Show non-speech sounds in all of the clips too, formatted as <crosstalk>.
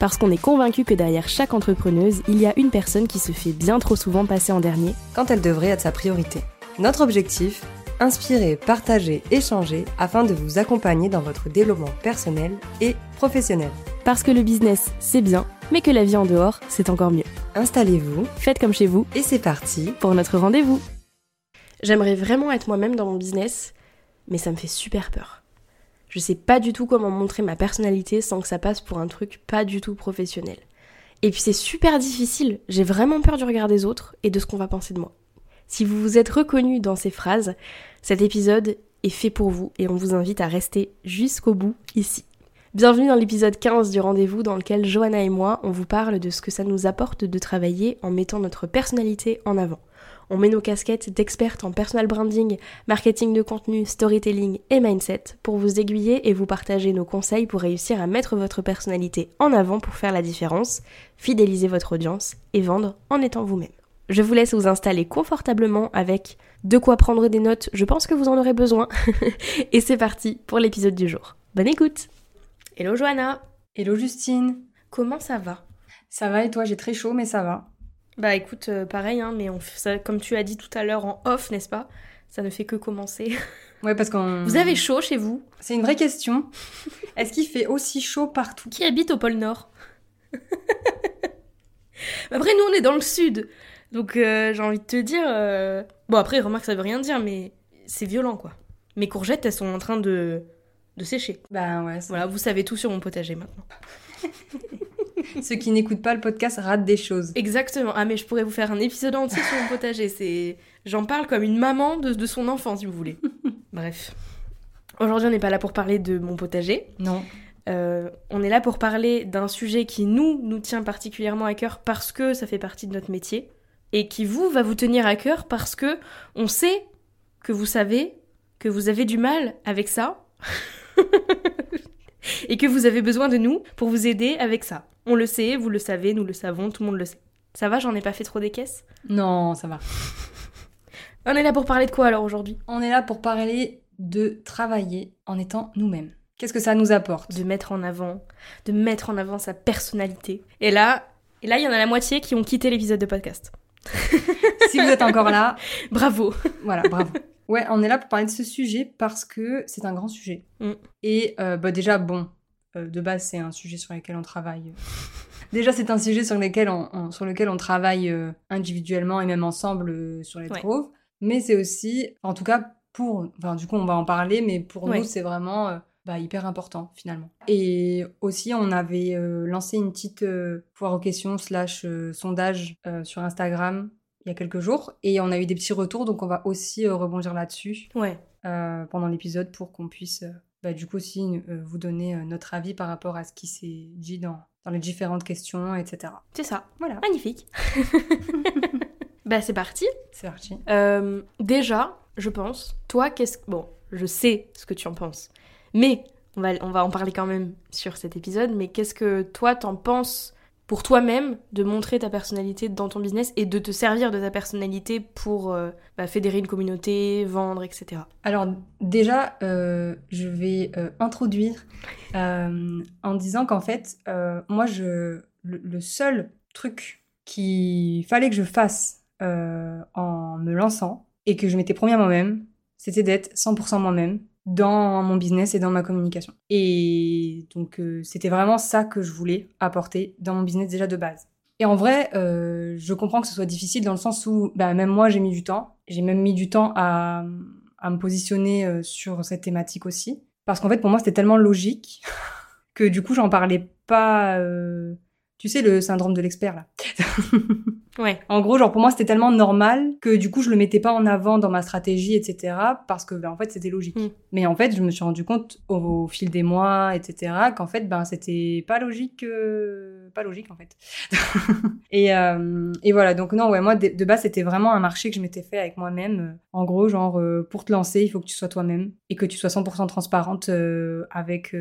Parce qu'on est convaincu que derrière chaque entrepreneuse, il y a une personne qui se fait bien trop souvent passer en dernier quand elle devrait être sa priorité. Notre objectif Inspirer, partager, échanger afin de vous accompagner dans votre développement personnel et professionnel. Parce que le business, c'est bien, mais que la vie en dehors, c'est encore mieux. Installez-vous, faites comme chez vous, et c'est parti pour notre rendez-vous. J'aimerais vraiment être moi-même dans mon business, mais ça me fait super peur. Je sais pas du tout comment montrer ma personnalité sans que ça passe pour un truc pas du tout professionnel. Et puis c'est super difficile, j'ai vraiment peur du regard des autres et de ce qu'on va penser de moi. Si vous vous êtes reconnu dans ces phrases, cet épisode est fait pour vous et on vous invite à rester jusqu'au bout ici. Bienvenue dans l'épisode 15 du rendez-vous dans lequel Johanna et moi, on vous parle de ce que ça nous apporte de travailler en mettant notre personnalité en avant. On met nos casquettes d'expertes en personal branding, marketing de contenu, storytelling et mindset pour vous aiguiller et vous partager nos conseils pour réussir à mettre votre personnalité en avant pour faire la différence, fidéliser votre audience et vendre en étant vous-même. Je vous laisse vous installer confortablement avec de quoi prendre des notes, je pense que vous en aurez besoin. <laughs> et c'est parti pour l'épisode du jour. Bonne écoute Hello Johanna Hello Justine Comment ça va? Ça va et toi? J'ai très chaud mais ça va. Bah écoute, euh, pareil, hein, mais on ça, comme tu as dit tout à l'heure en off, n'est-ce pas? Ça ne fait que commencer. <laughs> Ouais, parce qu'on. Vous avez chaud chez vous? C'est une vraie question. Est-ce qu'il fait aussi chaud partout? Qui habite au pôle Nord? <laughs> Après, nous, on est dans le sud. Donc euh, j'ai envie de te dire. euh, Bon, après, remarque, ça veut rien dire, mais c'est violent, quoi. Mes courgettes, elles sont en train de, de sécher. Bah ouais. Voilà, vous savez tout sur mon potager maintenant. <laughs> <laughs> Ceux qui n'écoutent pas le podcast ratent des choses. Exactement. Ah, mais je pourrais vous faire un épisode entier sur mon potager. C'est, J'en parle comme une maman de, de son enfant, si vous voulez. <laughs> Bref. Aujourd'hui, on n'est pas là pour parler de mon potager. Non. Euh, on est là pour parler d'un sujet qui nous, nous tient particulièrement à cœur parce que ça fait partie de notre métier. Et qui vous, va vous tenir à cœur parce que on sait que vous savez que vous avez du mal avec ça. <laughs> et que vous avez besoin de nous pour vous aider avec ça. On le sait, vous le savez, nous le savons, tout le monde le sait. Ça va, j'en ai pas fait trop des caisses? Non, ça va. On est là pour parler de quoi alors aujourd'hui? On est là pour parler de travailler en étant nous-mêmes. Qu'est-ce que ça nous apporte? De mettre en avant, de mettre en avant sa personnalité. Et là, et là, il y en a la moitié qui ont quitté l'épisode de podcast. <laughs> Si vous êtes encore là, Bravo voilà, bravo. Ouais, on est là pour parler de ce sujet parce que c'est un grand sujet. Mm. Et euh, bah déjà, bon, euh, de base, c'est un sujet sur lequel on travaille. Déjà, c'est un sujet sur lequel on, on- sur lequel on travaille euh, individuellement et même ensemble sur les Ouais. trouves. Mais c'est aussi, en tout cas, pour. Enfin, du coup, on va en parler, mais pour Ouais. nous, c'est vraiment bah, hyper important finalement. Et aussi, on avait euh, lancé une petite euh, foire aux questions slash euh, sondage euh, sur Instagram il y a quelques jours et on a eu des petits retours, donc on va aussi rebondir là-dessus Ouais, pendant l'épisode pour qu'on puisse bah, du coup aussi vous donner notre avis par rapport à ce qui s'est dit dans, dans les différentes questions, etc. c'est ça. Voilà, Magnifique. <laughs> bah c'est parti. c'est parti. Déjà, je pense, toi, qu'est-ce que... Bon, je sais ce que tu en penses. Mais, on va, on va en parler quand même sur cet épisode, mais qu'est-ce que toi, t'en penses pour toi-même de montrer ta personnalité dans ton business et de te servir de ta personnalité pour euh, bah, fédérer une communauté, vendre, etc. Alors déjà, euh, je vais euh, introduire en disant qu'en fait, moi, je, le, le seul truc qu'il fallait que je fasse en me lançant et que je m'étais promis à moi-même, c'était d'être 100% moi-même dans mon business et dans ma communication. Et donc, euh, c'était vraiment ça que je voulais apporter dans mon business déjà de base. Et en vrai, euh, je comprends que ce soit difficile dans le sens où bah, même moi, j'ai mis du temps. J'ai même mis du temps à, à me positionner euh, sur cette thématique aussi. Parce qu'en fait, pour moi, c'était tellement logique <laughs> que du coup, j'en parlais pas. Tu sais, le syndrome de l'expert, là. <laughs> Ouais. En gros, genre pour moi, c'était tellement normal que du coup, je le mettais pas en avant dans ma stratégie, etc. Parce que, ben, en fait, c'était logique. Mm. Mais en fait, je me suis rendu compte au, au fil des mois, etc. Qu'en fait, ben, c'était pas logique, euh, pas logique en fait. <laughs> et, euh, et voilà. Donc non, ouais, moi de, de base, c'était vraiment un marché que je m'étais fait avec moi-même. En gros, genre euh, pour te lancer, il faut que tu sois toi-même et que tu sois 100% transparente avec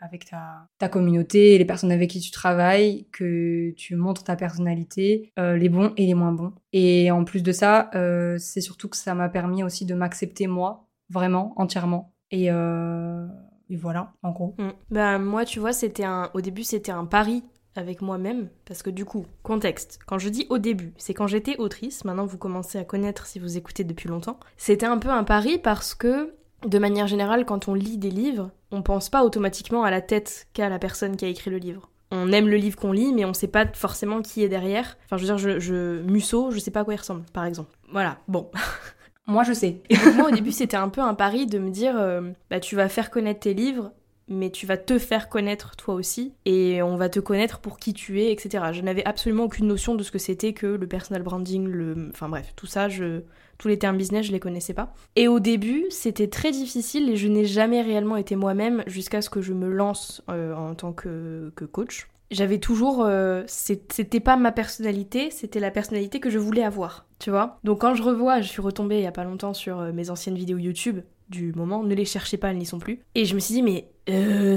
avec ta ta communauté, les personnes avec qui tu travailles, que tu montres ta personnalité, les et les moins bons. Et en plus de ça, euh, c'est surtout que ça m'a permis aussi de m'accepter moi, vraiment, entièrement. Et, euh, voilà, en gros. Mm. Bah moi tu vois c'était un au début c'était un pari avec moi-même parce que du coup contexte quand je dis au début c'est quand j'étais autrice maintenant vous commencez à connaître si vous écoutez depuis longtemps c'était un peu un pari parce que de manière générale quand on lit des livres on pense pas automatiquement à la tête qu'a la personne qui a écrit le livre on aime le livre qu'on lit, mais on sait pas forcément qui est derrière. Enfin, je veux dire, je, je Musso, je sais pas à quoi il ressemble, par exemple. Voilà, bon. <laughs> Moi, je sais. Et donc moi, au début, c'était un peu un pari de me dire, euh, bah, tu vas faire connaître tes livres, mais tu vas te faire connaître toi aussi, et on va te connaître pour qui tu es, etc. Je n'avais absolument aucune notion de ce que c'était que le personal branding, le... Enfin bref, tout ça, je... tous les termes business, je les connaissais pas. Et au début, c'était très difficile, et je n'ai jamais réellement été moi-même jusqu'à ce que je me lance euh, en tant que, coach. J'avais toujours... euh, c'était pas ma personnalité, c'était la personnalité que je voulais avoir, tu vois. Donc quand je revois, je suis retombée il y a pas longtemps sur euh, mes anciennes vidéos YouTube du moment, ne les cherchez pas, elles n'y sont plus. Et je me suis dit, mais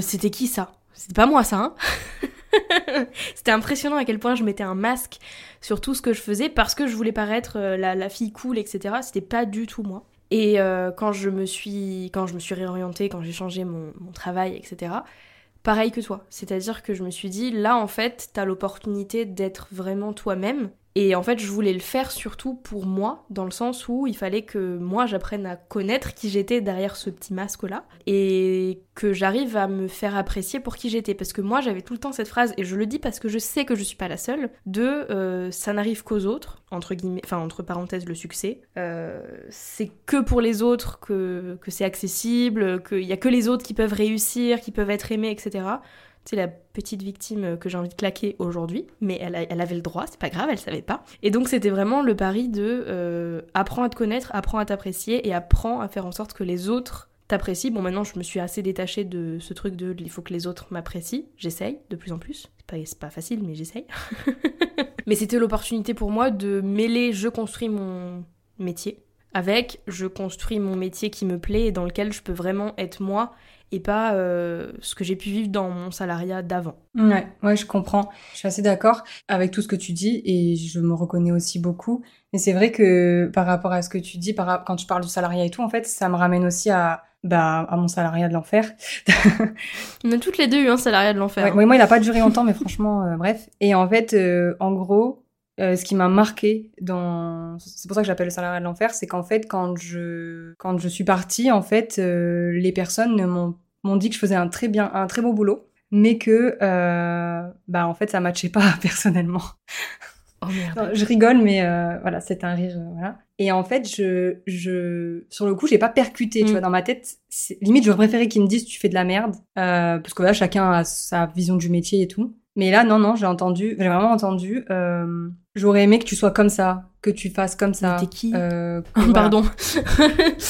c'était qui ça? C'était pas moi ça, hein? <laughs> C'était impressionnant à quel point je mettais un masque sur tout ce que je faisais parce que je voulais paraître euh, la, la fille cool, etc. C'était pas du tout moi. Et euh, quand je me suis, quand je me suis réorientée, quand j'ai changé mon, mon travail, etc. Pareil que toi, c'est-à-dire que je me suis dit là en fait t'as l'opportunité d'être vraiment toi-même et en fait je voulais le faire surtout pour moi dans le sens où il fallait que moi j'apprenne à connaître qui j'étais derrière ce petit masque là et que j'arrive à me faire apprécier pour qui j'étais. Parce que moi j'avais tout le temps cette phrase et je le dis parce que je sais que je suis pas la seule de euh, ça n'arrive qu'aux autres entre guillemets enfin entre parenthèses le succès. Euh, c'est que pour les autres que, que c'est accessible qu'il y a que les autres qui peuvent réussir qui peuvent être aimés etc c'est la petite victime que j'ai envie de claquer aujourd'hui, mais elle, avait le droit, c'est pas grave, elle savait pas. Et donc c'était vraiment le pari de euh, apprends à te connaître, apprends à t'apprécier et apprends à faire en sorte que les autres t'apprécient. Bon maintenant je me suis assez détachée de ce truc de il faut que les autres m'apprécient, j'essaye de plus en plus. C'est pas, pas facile mais j'essaye. <laughs> mais c'était l'opportunité pour moi de mêler je construis mon métier avec je construis mon métier qui me plaît et dans lequel je peux vraiment être moi et pas euh, ce que j'ai pu vivre dans mon salariat d'avant. Ouais, ouais, je comprends. Je suis assez d'accord avec tout ce que tu dis et je me reconnais aussi beaucoup. Mais c'est vrai que par rapport à ce que tu dis, par, quand tu parles du salariat et tout, en fait, ça me ramène aussi à, bah, à mon salariat de l'enfer. <laughs> On a toutes les deux eu un salariat de l'enfer. Ouais, hein. ouais, moi, il a pas duré longtemps, mais franchement, euh, bref. Et en fait, euh, en gros, euh, ce qui m'a marqué dans, c'est pour ça que j'appelle le salariat de l'enfer, c'est qu'en fait, quand je, quand je suis partie, en fait, euh, les personnes m'ont, m'ont dit que je faisais un très bien, un très beau boulot, mais que, euh, bah, en fait, ça matchait pas <laughs> personnellement. Oh merde. Non, je rigole, mais euh, voilà, c'est un rire, voilà. Et en fait, je, je, sur le coup, j'ai pas percuté, tu Mm. vois, dans ma tête. Limite, j'aurais préféré qu'ils me disent tu fais de la merde, parce que là, chacun a sa vision du métier et tout. Mais là, non, non, j'ai entendu, j'ai vraiment entendu. J'aurais aimé que tu sois comme ça, que tu fasses comme ça. T'es qui Euh, <laughs> voilà. Pardon. <laughs>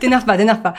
T'énerve pas, t'énerve pas.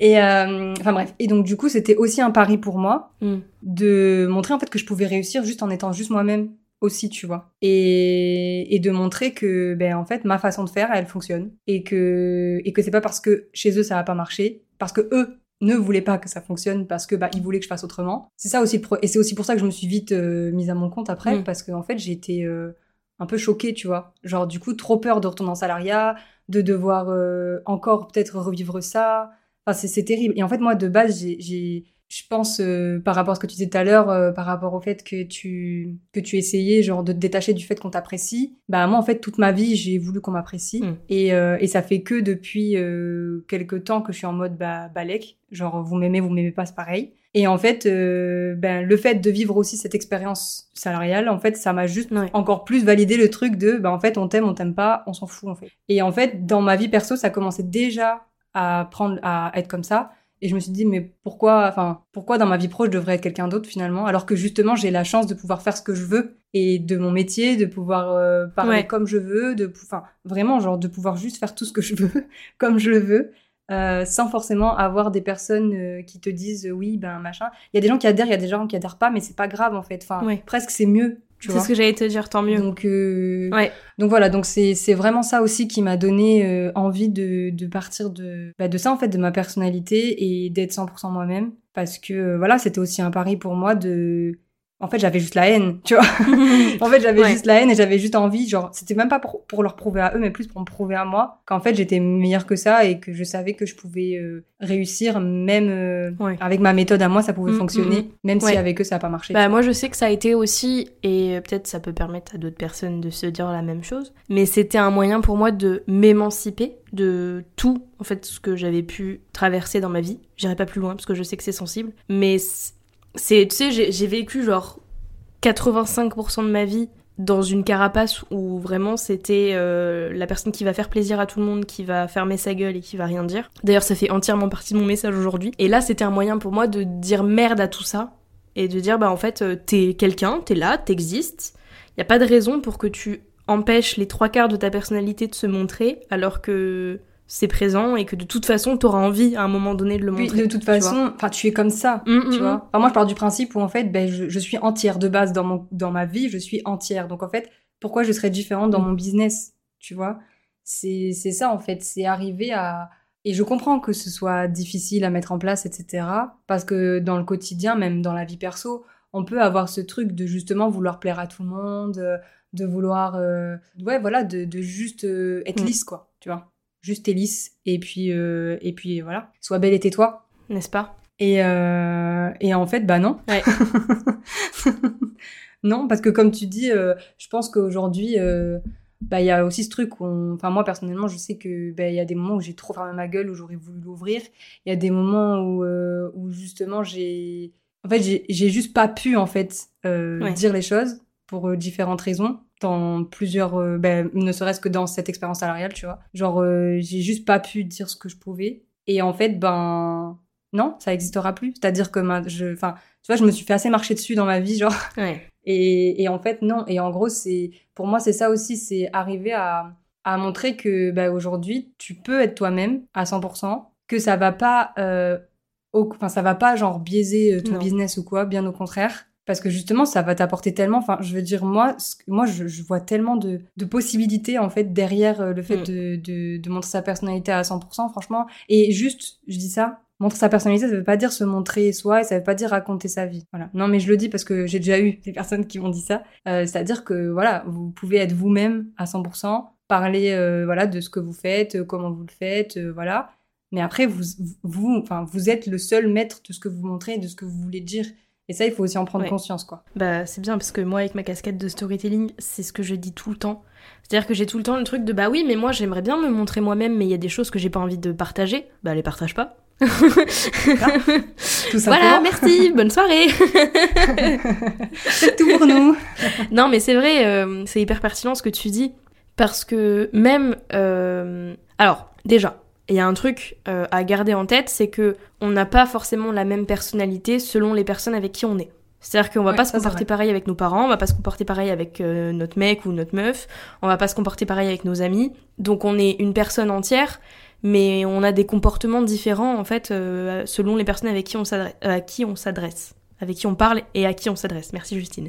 Et euh, enfin bref. Et donc du coup, c'était aussi un pari pour moi Hmm. de montrer en fait que je pouvais réussir juste en étant juste moi-même aussi, tu vois. Et, et de montrer que ben en fait ma façon de faire, elle fonctionne et que et que c'est pas parce que chez eux ça a pas marché, parce que eux ne voulaient pas que ça fonctionne parce que bah ils voulaient que je fasse autrement. C'est ça aussi le pro- et c'est aussi pour ça que je me suis vite euh, mise à mon compte après Mm. parce que en fait, j'ai été euh, un peu choquée, tu vois. Genre du coup trop peur de retourner en salariat, de devoir euh, encore peut-être revivre ça. Enfin, c'est, terrible. Et en fait, moi, de base, j'ai, je pense, euh, par rapport à ce que tu disais tout à l'heure, euh, par rapport au fait que tu, que tu essayais, genre, de te détacher du fait qu'on t'apprécie, bah, moi, en fait, toute ma vie, j'ai voulu qu'on m'apprécie. Mm. Et, euh, et ça fait que depuis euh, quelques temps que je suis en mode, bah, balèque. Genre, vous m'aimez, vous m'aimez pas, c'est pareil. Et en fait, euh, ben, le fait de vivre aussi cette expérience salariale, en fait, ça m'a juste Ouais. encore plus validé le truc de, ben, en fait, on t'aime, on t'aime pas, on s'en fout, en fait. Et en fait, dans ma vie perso, ça commençait déjà à prendre, à être comme ça. Et je me suis dit, mais pourquoi, enfin, pourquoi dans ma vie pro, je devrais être quelqu'un d'autre finalement, alors que justement, j'ai la chance de pouvoir faire ce que je veux et de mon métier, de pouvoir euh, parler Ouais. comme je veux, de, enfin, vraiment, genre, de pouvoir juste faire tout ce que je veux, <laughs> comme je le veux, euh, sans forcément avoir des personnes euh, qui te disent, oui, ben, machin. Il y a des gens qui adhèrent, il y a des gens qui adhèrent pas, mais c'est pas grave en fait. Enfin, Ouais. presque c'est mieux, C'est ce que j'allais te dire, tant mieux. Donc, euh, Ouais. donc voilà, donc c'est c'est vraiment ça aussi qui m'a donné euh, envie de, de partir de, bah, de ça en fait, de ma personnalité et d'être 100% moi-même. Parce que euh, voilà, c'était aussi un pari pour moi de... En fait, j'avais juste la haine, tu vois. <laughs> en fait, j'avais Ouais. juste la haine et j'avais juste envie, genre, c'était même pas pour, pour leur prouver à eux, mais plus pour me prouver à moi qu'en fait, j'étais meilleure que ça et que je savais que je pouvais euh, réussir, même euh, Ouais. avec ma méthode à moi, ça pouvait Mm, fonctionner, mm, même si avec eux, ça n'a pas marché. Bah, moi, je sais que ça a été aussi, et peut-être ça peut permettre à d'autres personnes de se dire la même chose, mais c'était un moyen pour moi de m'émanciper de tout, en fait, ce que j'avais pu traverser dans ma vie. J'irai pas plus loin parce que je sais que c'est sensible, mais c'est, tu sais, j'ai vécu genre 85% de ma vie dans une carapace où vraiment c'était euh, la personne qui va faire plaisir à tout le monde, qui va fermer sa gueule et qui va rien dire. D'ailleurs, ça fait entièrement partie de mon message aujourd'hui. Et là, c'était un moyen pour moi de dire merde à tout ça et de dire bah en fait euh, t'es quelqu'un, t'es là, t'existes. Y a pas de raison pour que tu empêches les trois quarts de ta personnalité de se montrer alors que c'est présent et que de toute façon t'auras envie à un moment donné de le Puis, montrer. de toute tu façon, enfin, tu es comme ça. Mm, mm, tu mm. vois. Enfin, moi, je pars du principe où, en fait, ben, je, je suis entière de base dans, mon, dans ma vie, je suis entière. Donc, en fait, pourquoi je serais différente dans Mm. mon business Tu vois? C'est c'est ça, en fait. C'est arriver à. Et je comprends que ce soit difficile à mettre en place, etc. Parce que dans le quotidien, même dans la vie perso, on peut avoir ce truc de justement vouloir plaire à tout le monde, euh, de vouloir. euh, ouais, voilà, de, de juste euh, être Mm. lisse, quoi. Tu vois? Juste et lisse. Et puis, euh, et puis voilà. Sois belle et tais-toi. N'est-ce pas? Et, euh, et en fait, bah non. Ouais. <laughs> non, parce que comme tu dis, euh, je pense qu'aujourd'hui, bah il y a aussi ce truc où, on- enfin moi personnellement, je sais que bah, il y a des moments où j'ai trop fermé ma gueule, où j'aurais voulu l'ouvrir. Il y a des moments où, euh, où justement j'ai, en fait, j'ai juste pas pu en fait euh, Ouais. dire les choses pour différentes raisons dans plusieurs euh, ben, ne serait-ce que dans cette expérience salariale tu vois genre euh, j'ai juste pas pu dire ce que je pouvais et en fait ben non ça existera plus c'est à dire que ma- je enfin tu vois je me suis fait assez marcher dessus dans ma vie genre Ouais. <laughs> et, et en fait, non. Et en gros, c'est pour moi, c'est ça aussi, c'est arriver à, à montrer que bah, aujourd'hui, tu peux être toi-même à 100%, que ça va pas, euh, enfin, ça va pas genre biaiser ton Non. business ou quoi, bien au contraire. Parce que justement, ça va t'apporter tellement. Enfin, je veux dire, moi, moi, je, je vois tellement de, de possibilités en fait derrière euh, le fait Mm. de, de, de montrer sa personnalité à 100%, franchement. Et juste, je dis ça, montrer sa personnalité, ça veut pas dire se montrer soi, et ça veut pas dire raconter sa vie. Voilà. Non, mais je le dis parce que j'ai déjà eu des personnes qui m'ont dit ça. Euh, C'est-à-dire que voilà, vous pouvez être vous-même à 100%, parler euh, voilà de ce que vous faites, comment vous le faites, euh, voilà. Mais après, vous, vous, enfin, vous êtes le seul maître de ce que vous montrez, de ce que vous voulez dire. Et ça, il faut aussi en prendre Ouais. conscience, quoi. Bah, c'est bien parce que moi, avec ma casquette de storytelling, c'est ce que je dis tout le temps. C'est-à-dire que j'ai tout le temps le truc de bah oui, mais moi j'aimerais bien me montrer moi-même, mais il y a des choses que j'ai pas envie de partager. Bah, les partage pas. Tout voilà, merci, bonne soirée. C'est tout pour nous. non, mais c'est vrai, euh, c'est hyper pertinent ce que tu dis. Parce que même. euh, Alors, déjà, il y a un truc euh, à garder en tête, c'est que on n'a pas forcément la même personnalité selon les personnes avec qui on est. C'est-à-dire qu'on va Ouais, pas se comporter pareil avec nos parents, on va pas se comporter pareil avec euh, notre mec ou notre meuf, on va pas se comporter pareil avec nos amis. Donc on est une personne entière, mais on a des comportements différents en fait euh, selon les personnes avec qui on s'adresse, à qui on s'adresse, avec qui on parle et à qui on s'adresse. Merci Justine.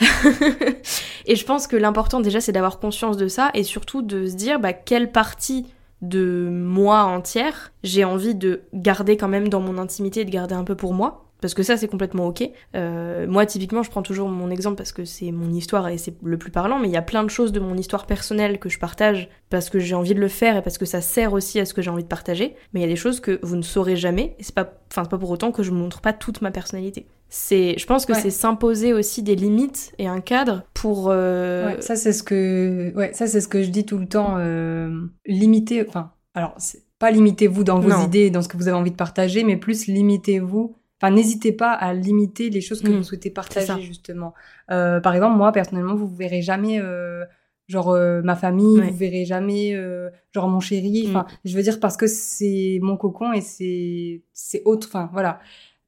<laughs> et je pense que l'important déjà c'est d'avoir conscience de ça et surtout de se dire bah, quelle partie de moi entière j'ai envie de garder quand même dans mon intimité de garder un peu pour moi. Parce que ça, c'est complètement ok. Euh, moi, typiquement, je prends toujours mon exemple parce que c'est mon histoire et c'est le plus parlant, mais il y a plein de choses de mon histoire personnelle que je partage parce que j'ai envie de le faire et parce que ça sert aussi à ce que j'ai envie de partager. Mais il y a des choses que vous ne saurez jamais et c'est pas, enfin, c'est pas pour autant que je montre pas toute ma personnalité. C'est, je pense que Ouais. c'est s'imposer aussi des limites et un cadre pour. euh, Ouais, ça c'est ce que ouais, ça c'est ce que je dis tout le temps euh, limiter enfin alors c'est pas limitez-vous dans vos Non. idées dans ce que vous avez envie de partager mais plus limitez-vous enfin n'hésitez pas à limiter les choses que Mm, vous souhaitez partager justement Euh, par exemple moi personnellement vous verrez jamais euh, genre euh, ma famille, Ouais. vous verrez jamais, euh, genre mon chéri. Enfin, je veux dire parce que c'est mon cocon et c'est c'est autre. Enfin, voilà.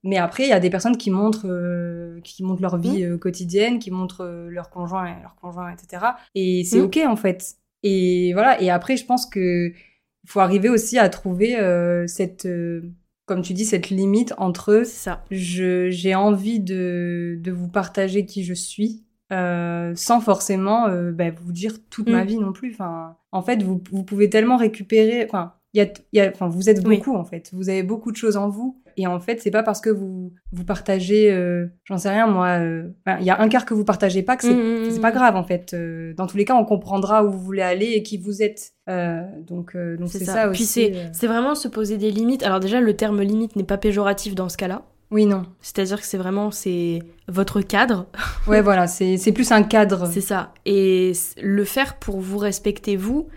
Mais après, il y a des personnes qui montrent, euh, qui montrent leur vie euh, quotidienne, qui montrent euh, leur conjoint, et leur conjoint, etc. Et c'est Mm. ok en fait. Et voilà. Et après, je pense que il faut arriver aussi à trouver euh, cette, euh, comme tu dis, cette limite entre ça. je j'ai envie de, de vous partager qui je suis euh, sans forcément euh, bah, vous dire toute ma Mm. vie non plus. Enfin, en fait, vous, vous pouvez tellement récupérer. Enfin, y a, il y a, enfin, vous êtes Oui. beaucoup en fait. Vous avez beaucoup de choses en vous. Et en fait, c'est pas parce que vous vous partagez, euh, j'en sais rien moi. euh, Il y a un quart que vous partagez pas que c'est Mm, mm, c'est mm. pas grave en fait. Euh, dans tous les cas, on comprendra où vous voulez aller et qui vous êtes. Euh, donc euh, donc c'est ça. Puis aussi. c'est euh. c'est vraiment se poser des limites. Alors déjà, le terme limite n'est pas péjoratif dans ce cas-là. Oui non. C'est-à-dire que c'est vraiment c'est votre cadre, Ouais voilà, c'est c'est plus un cadre. c'est ça. Et le faire pour vous respecter vous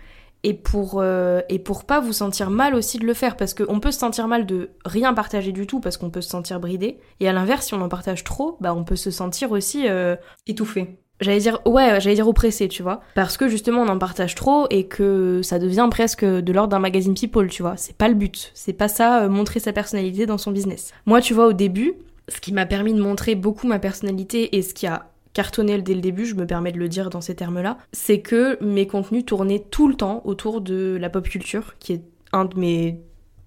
et pour euh, et pour pas vous sentir mal aussi de le faire parce qu'on peut se sentir mal de rien partager du tout parce qu'on peut se sentir bridé. Et à l'inverse, si on en partage trop, bah on peut se sentir aussi euh, Étouffé. J'allais dire, ouais, j'allais dire oppressé, tu vois. Parce que justement, on en partage trop et que ça devient presque de l'ordre d'un magazine People, tu vois. C'est pas le but. C'est pas ça, euh, montrer sa personnalité dans son business. Moi, tu vois, au début, ce qui m'a permis de montrer beaucoup ma personnalité et ce qui a cartonné dès le début, je me permets de le dire dans ces termes-là, c'est que mes contenus tournaient tout le temps autour de la pop culture, qui est un de mes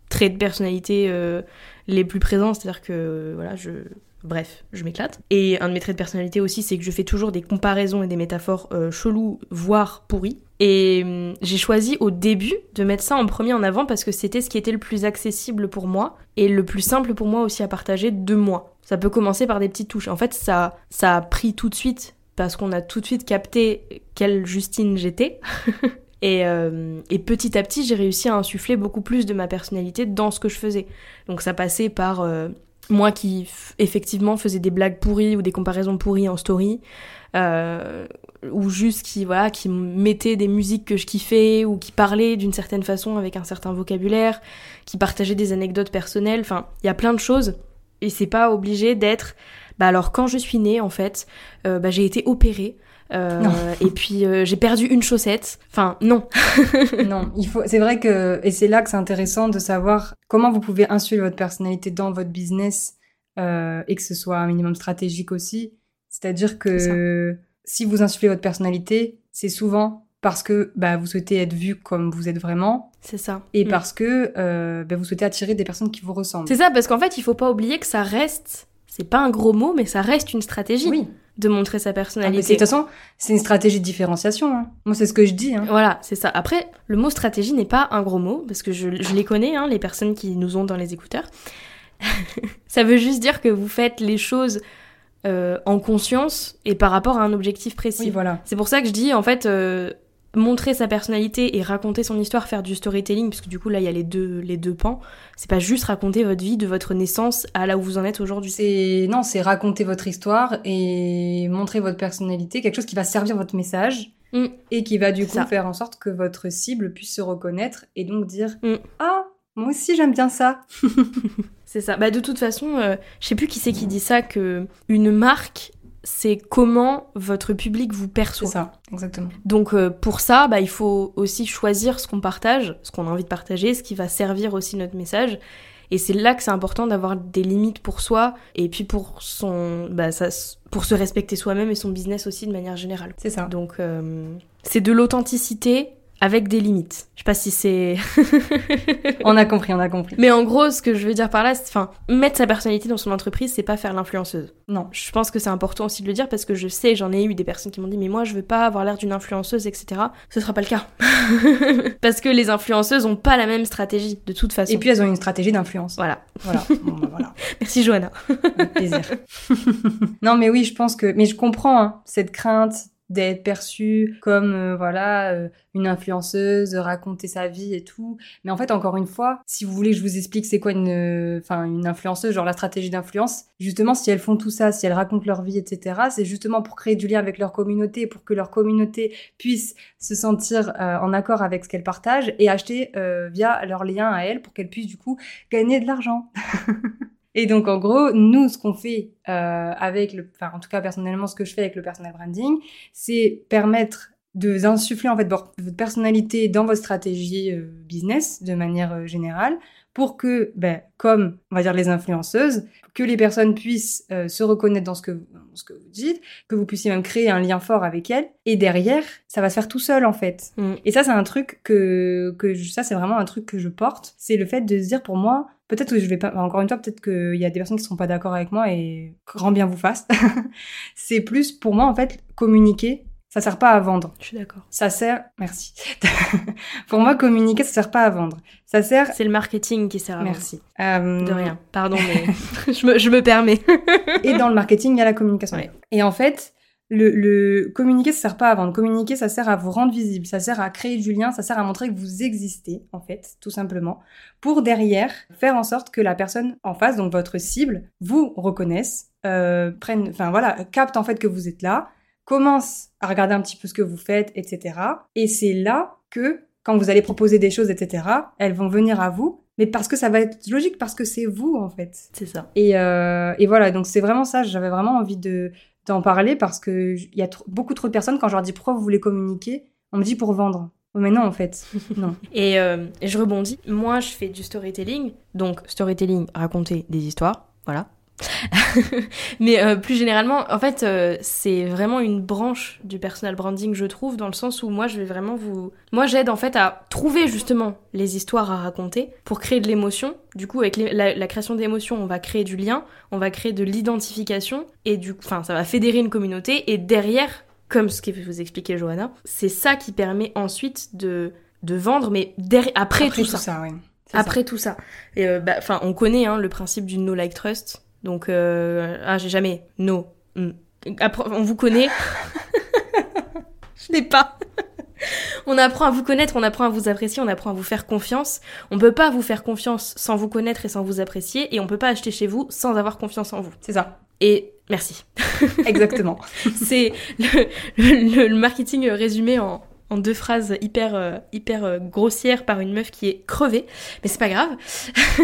traits de personnalité euh, les plus présents, c'est-à-dire que, voilà, je, Bref, je m'éclate. Et un de mes traits de personnalité aussi, c'est que je fais toujours des comparaisons et des métaphores euh, cheloues, voire pourries. Et hum, j'ai choisi au début de mettre ça en premier en avant parce que c'était ce qui était le plus accessible pour moi et le plus simple pour moi aussi à partager de moi. Ça peut commencer par des petites touches. En fait, ça, ça a pris tout de suite parce qu'on a tout de suite capté quelle Justine j'étais. <laughs> Et, euh, et petit à petit, j'ai réussi à insuffler beaucoup plus de ma personnalité dans ce que je faisais. Donc ça passait par euh, moi qui effectivement faisais des blagues pourries ou des comparaisons pourries en story, euh, ou juste qui voilà qui mettait des musiques que je kiffais ou qui parlait d'une certaine façon avec un certain vocabulaire, qui partageait des anecdotes personnelles. Enfin, il y a plein de choses et c'est pas obligé d'être. Bah alors quand je suis née en fait, euh, bah, j'ai été opérée. euh, <laughs> et puis euh, j'ai perdu une chaussette. Enfin non. <laughs> non, il faut. C'est vrai que et c'est là que c'est intéressant de savoir comment vous pouvez insuler votre personnalité dans votre business euh, et que ce soit un minimum stratégique aussi. C'est-à-dire que si vous insufflez votre personnalité, c'est souvent parce que bah, vous souhaitez être vu comme vous êtes vraiment C'est ça. et Mm. parce que euh, bah, vous souhaitez attirer des personnes qui vous ressemblent. C'est ça parce qu'en fait il faut pas oublier que ça reste. C'est pas un gros mot, mais ça reste une stratégie Oui. de montrer sa Ah, personnalité. De toute façon, c'est une stratégie de différenciation. hein. Moi, c'est ce que je dis. hein. Voilà, c'est ça. Après, le mot stratégie n'est pas un gros mot, parce que je, je les connais, hein, les personnes qui nous ont dans les écouteurs. <laughs> ça veut juste dire que vous faites les choses euh, en conscience et par rapport à un objectif précis. Oui, voilà. C'est pour ça que je dis, en fait, euh, montrer sa personnalité et raconter son histoire, faire du storytelling, parce que du coup, là, il y a les deux, les deux pans. C'est pas juste raconter votre vie de votre naissance à là où vous en êtes aujourd'hui. C'est non, c'est raconter votre histoire et montrer votre personnalité, quelque chose qui va servir votre message Mm. et qui va du coup ça. faire en sorte que votre cible puisse se reconnaître et donc dire Mm. ah moi aussi j'aime bien ça. <laughs> C'est ça. Bah, de toute façon, euh, je sais plus qui c'est qui dit ça, que une marque, c'est comment votre public vous C'est perçoit. ça, exactement. Donc euh, pour ça, bah, il faut aussi choisir ce qu'on partage, ce qu'on a envie de partager, ce qui va servir aussi notre message. Et c'est là que c'est important d'avoir des limites pour soi et puis pour son, bah, ça, pour se respecter soi-même et son business aussi de manière générale. C'est ça. Donc euh, c'est de l'authenticité avec des limites. Je sais pas si c'est <laughs> On a compris, on a compris. Mais en gros, ce que je veux dire par là, c'est, enfin, mettre sa personnalité dans son entreprise, c'est pas faire l'influenceuse. Non. Je pense que c'est important aussi de le dire parce que je sais, j'en ai eu des personnes qui m'ont dit, mais moi, je veux pas avoir l'air d'une influenceuse, etc. Ce sera pas le cas. <laughs> parce que les influenceuses ont pas la même stratégie, de toute façon. Et puis elles ont une stratégie d'influence. voilà. Voilà. Bon, bah, voilà. <laughs> Merci Johanna. Avec plaisir. non, mais oui, je pense que. Mais je comprends hein, cette crainte d'être perçue comme euh, voilà euh, une influenceuse, raconter sa vie et tout. Mais en fait, encore une fois, si vous voulez que je vous explique c'est quoi une, euh, enfin une influenceuse, genre la stratégie d'influence, justement, si elles font tout ça, si elles racontent leur vie, etc., c'est justement pour créer du lien avec leur communauté, pour que leur communauté puisse se sentir euh, en accord avec ce qu'elles partagent et acheter euh, via leur lien à elles pour qu'elles puissent du coup gagner de l'argent. <laughs> Et donc, en gros, nous, ce qu'on fait euh, avec le, enfin, en tout cas, personnellement, ce que je fais avec le personal branding, c'est permettre de d'insuffler en fait votre personnalité dans votre stratégie euh, business de manière euh, générale pour que, ben, comme on va dire les influenceuses, que les personnes puissent euh, se reconnaître dans ce que, ce que vous dites, que vous puissiez même créer un lien fort avec elles. Et derrière, ça va se faire tout seul en fait. Mm. Et ça, c'est un truc que, que je- ça, c'est vraiment un truc que je porte. C'est le fait de se dire pour moi, peut-être que je vais pas, encore une fois, peut-être qu'il y a des personnes qui seront pas d'accord avec moi et grand bien vous fasse. <laughs> c'est plus pour moi en fait communiquer. Ça sert pas à vendre. Je suis d'accord. Ça sert, merci. <laughs> pour moi, communiquer, ça sert pas à vendre. Ça sert, C'est le marketing qui sert à vendre. merci. Euh, De rien. Pardon, <laughs> mais je, me, je me permets. et dans le marketing, il y a la communication. Ouais. Et en fait, le, le communiquer, ça sert pas à vendre. Communiquer, ça sert à vous rendre visible, ça sert à créer du lien, ça sert à montrer que vous existez, en fait, tout simplement, pour derrière faire en sorte que la personne en face, donc votre cible, vous reconnaisse, euh, prenne, enfin voilà, capte en fait que vous êtes là, commence à regarder un petit peu ce que vous faites, etc. Et c'est là que, quand vous allez proposer des choses, etc., elles vont venir à vous, mais parce que ça va être logique, parce que c'est vous, en fait. C'est ça. Et, euh, et voilà, donc c'est vraiment ça, j'avais vraiment envie de d'en parler parce que il y a beaucoup trop de personnes, quand je leur dis pourquoi vous voulez communiquer, on me dit pour vendre. Oh, mais non, en fait, <laughs> non. Et, euh, et je rebondis. Moi, je fais du storytelling. Donc, storytelling, raconter des histoires. Voilà. <laughs> Mais euh, plus généralement, en fait, euh, c'est vraiment une branche du personal branding, je trouve, dans le sens où moi, je vais vraiment vous. Moi, j'aide en fait à trouver justement les histoires à raconter pour créer de l'émotion. Du coup, avec les- la, la création d'émotions, on va créer du lien, on va créer de l'identification et du enfin, ça va fédérer une communauté. Et derrière, comme ce que vous expliquez, Johanna, c'est ça qui permet ensuite de de vendre, mais derrière, après, tout, ça. ouais. Ça. Après tout ça. Euh, bah, enfin, on connaît hein, le principe du no like trust. Donc, euh, ah, j'ai jamais. No. Après, on vous connaît. <laughs> Je l'ai pas. on apprend à vous connaître, on apprend à vous apprécier, on apprend à vous faire confiance. On peut pas vous faire confiance sans vous connaître et sans vous apprécier, et on peut pas acheter chez vous sans avoir confiance en vous. C'est ça, Et merci. <laughs> exactement. C'est le, le- le marketing résumé en, en deux phrases hyper, euh, hyper euh, grossières par une meuf qui est crevée. Mais c'est pas grave.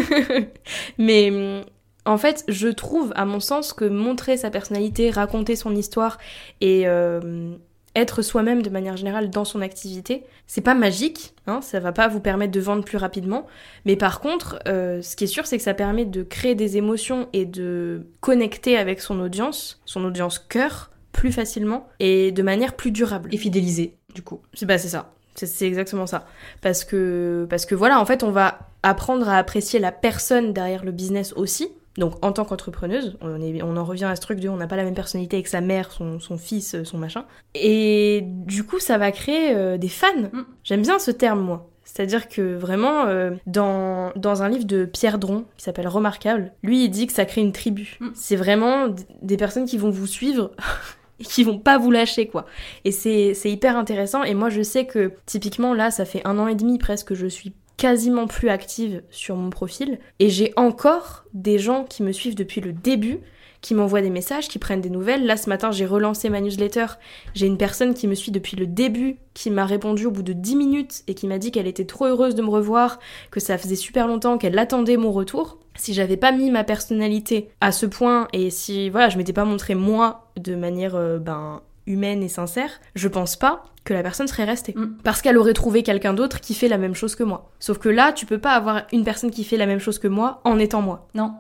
<laughs> Mais hum, en fait, je trouve, à mon sens, que montrer sa personnalité, raconter son histoire et euh, être soi-même de manière générale dans son activité, c'est pas magique, hein, ça va pas vous permettre de vendre plus rapidement, mais par contre, euh, ce qui est sûr, c'est que ça permet de créer des émotions et de connecter avec son audience, son audience cœur, plus facilement et de manière plus durable. Et fidéliser, du coup. C'est bah, c'est ça. C'est- C'est exactement ça. Parce que, parce que voilà, en fait, on va apprendre à apprécier la personne derrière le business aussi. Donc, en tant qu'entrepreneuse, on, est- on en revient à ce truc de on n'a pas la même personnalité avec sa mère, son, son fils, son machin. Et du coup, ça va créer euh, des fans. Mm. J'aime bien ce terme, moi. C'est-à-dire que vraiment, euh, dans, dans un livre de Pierre Dron, qui s'appelle Remarquable, lui, il dit que ça crée une tribu. Mm. C'est vraiment des personnes qui vont vous suivre <laughs> et qui vont pas vous lâcher, quoi. Et c'est c'est hyper intéressant. Et moi, je sais que typiquement, là, ça fait un an et demi presque que je suis quasiment plus active sur mon profil. Et j'ai encore des gens qui me suivent depuis le début, qui m'envoient des messages, qui prennent des nouvelles. Là, ce matin, j'ai relancé ma newsletter. J'ai une personne qui me suit depuis le début, qui m'a répondu au bout de 10 minutes et qui m'a dit qu'elle était trop heureuse de me revoir, que ça faisait super longtemps qu'elle attendait mon retour. Si j'avais pas mis ma personnalité à ce point et si voilà, je m'étais pas montré moi de manière euh, ben humaine et sincère, je pense pas que la personne serait restée. Mm. Parce qu'elle aurait trouvé quelqu'un d'autre qui fait la même chose que moi. Sauf que là, tu peux pas avoir une personne qui fait la même chose que moi en étant moi. Non.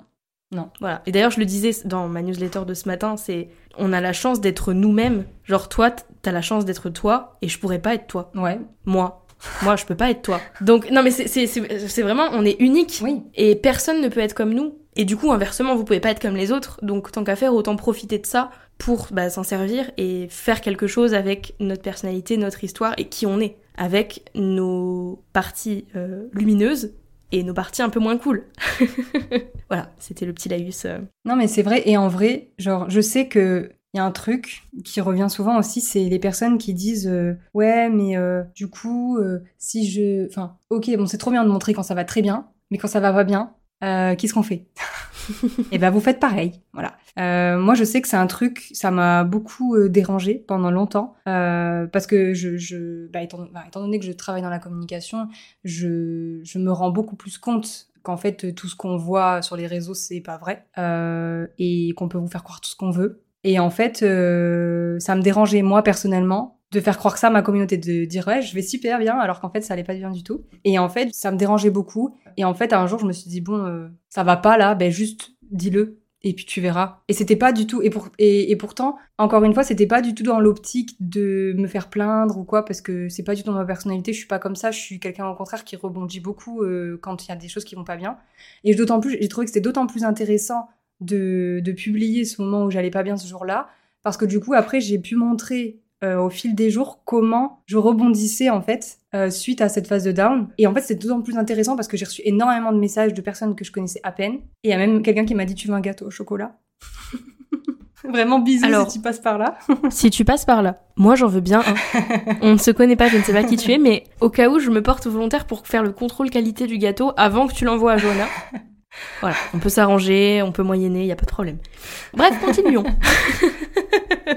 Voilà. Et d'ailleurs, je le disais dans ma newsletter de ce matin, c'est on a la chance d'être nous-mêmes. Genre toi, t'as la chance d'être toi et je pourrais pas être toi. Ouais. Moi. Moi, je peux pas être toi. Donc, non, mais c'est vraiment, on est unique. Oui. Et personne ne peut être comme nous. Et du coup, inversement, vous pouvez pas être comme les autres. Donc, tant qu'à faire, autant profiter de ça pour bah, s'en servir et faire quelque chose avec notre personnalité, notre histoire et qui on est. Avec nos parties euh, lumineuses et nos parties un peu moins cool. <laughs> voilà, c'était le petit laïus. euh. Non, mais c'est vrai. Et en vrai, genre, je sais que il y a un truc qui revient souvent aussi, c'est les personnes qui disent euh, ouais, mais du coup, si je, enfin, ok, bon, c'est trop bien de montrer quand ça va très bien, mais quand ça va pas bien, qu'est-ce qu'on fait? <laughs> <laughs> Et ben, vous faites pareil, voilà. Euh, moi, je sais que c'est un truc, ça m'a beaucoup euh, dérangé pendant longtemps, euh, parce que je, je étant, bah, étant donné que je travaille dans la communication, je, je me rends beaucoup plus compte qu'en fait tout ce qu'on voit sur les réseaux c'est pas vrai euh, et qu'on peut vous faire croire tout ce qu'on veut et en fait euh, ça me dérangeait moi personnellement de faire croire ça à ma communauté, de dire ouais, je vais super bien, alors qu'en fait, ça allait pas bien du tout. Et en fait, ça me dérangeait beaucoup. Et en fait, un jour, je me suis dit, bon, euh, ça va pas là, ben juste dis-le. Et puis tu verras. Et c'était pas du tout. Et, pour, et, pourtant, encore une fois, c'était pas du tout dans l'optique de me faire plaindre ou quoi, parce que c'est pas du tout dans ma personnalité. Je suis pas comme ça. Je suis quelqu'un au contraire qui rebondit beaucoup euh, quand il y a des choses qui vont pas bien. Et d'autant plus, j'ai trouvé que c'était d'autant plus intéressant de, de publier ce moment où j'allais pas bien ce jour-là, parce que du coup, après, j'ai pu montrer euh, au fil des jours comment je rebondissais en fait euh, suite à cette phase de down. Et en fait, c'est d'autant plus intéressant parce que j'ai reçu énormément de messages de personnes que je connaissais à peine. Et il y a même quelqu'un qui m'a dit Tu veux un gâteau au chocolat? <laughs> Vraiment bisous Alors, si tu passes par là. <laughs> si tu passes par là, moi j'en veux bien <laughs> On ne se connaît pas, je ne sais pas qui tu es, mais au cas où je me porte volontaire pour faire le contrôle qualité du gâteau avant que tu l'envoies à Joanna. Voilà, on peut s'arranger, on peut moyenner, il y a pas de problème. Bref, continuons.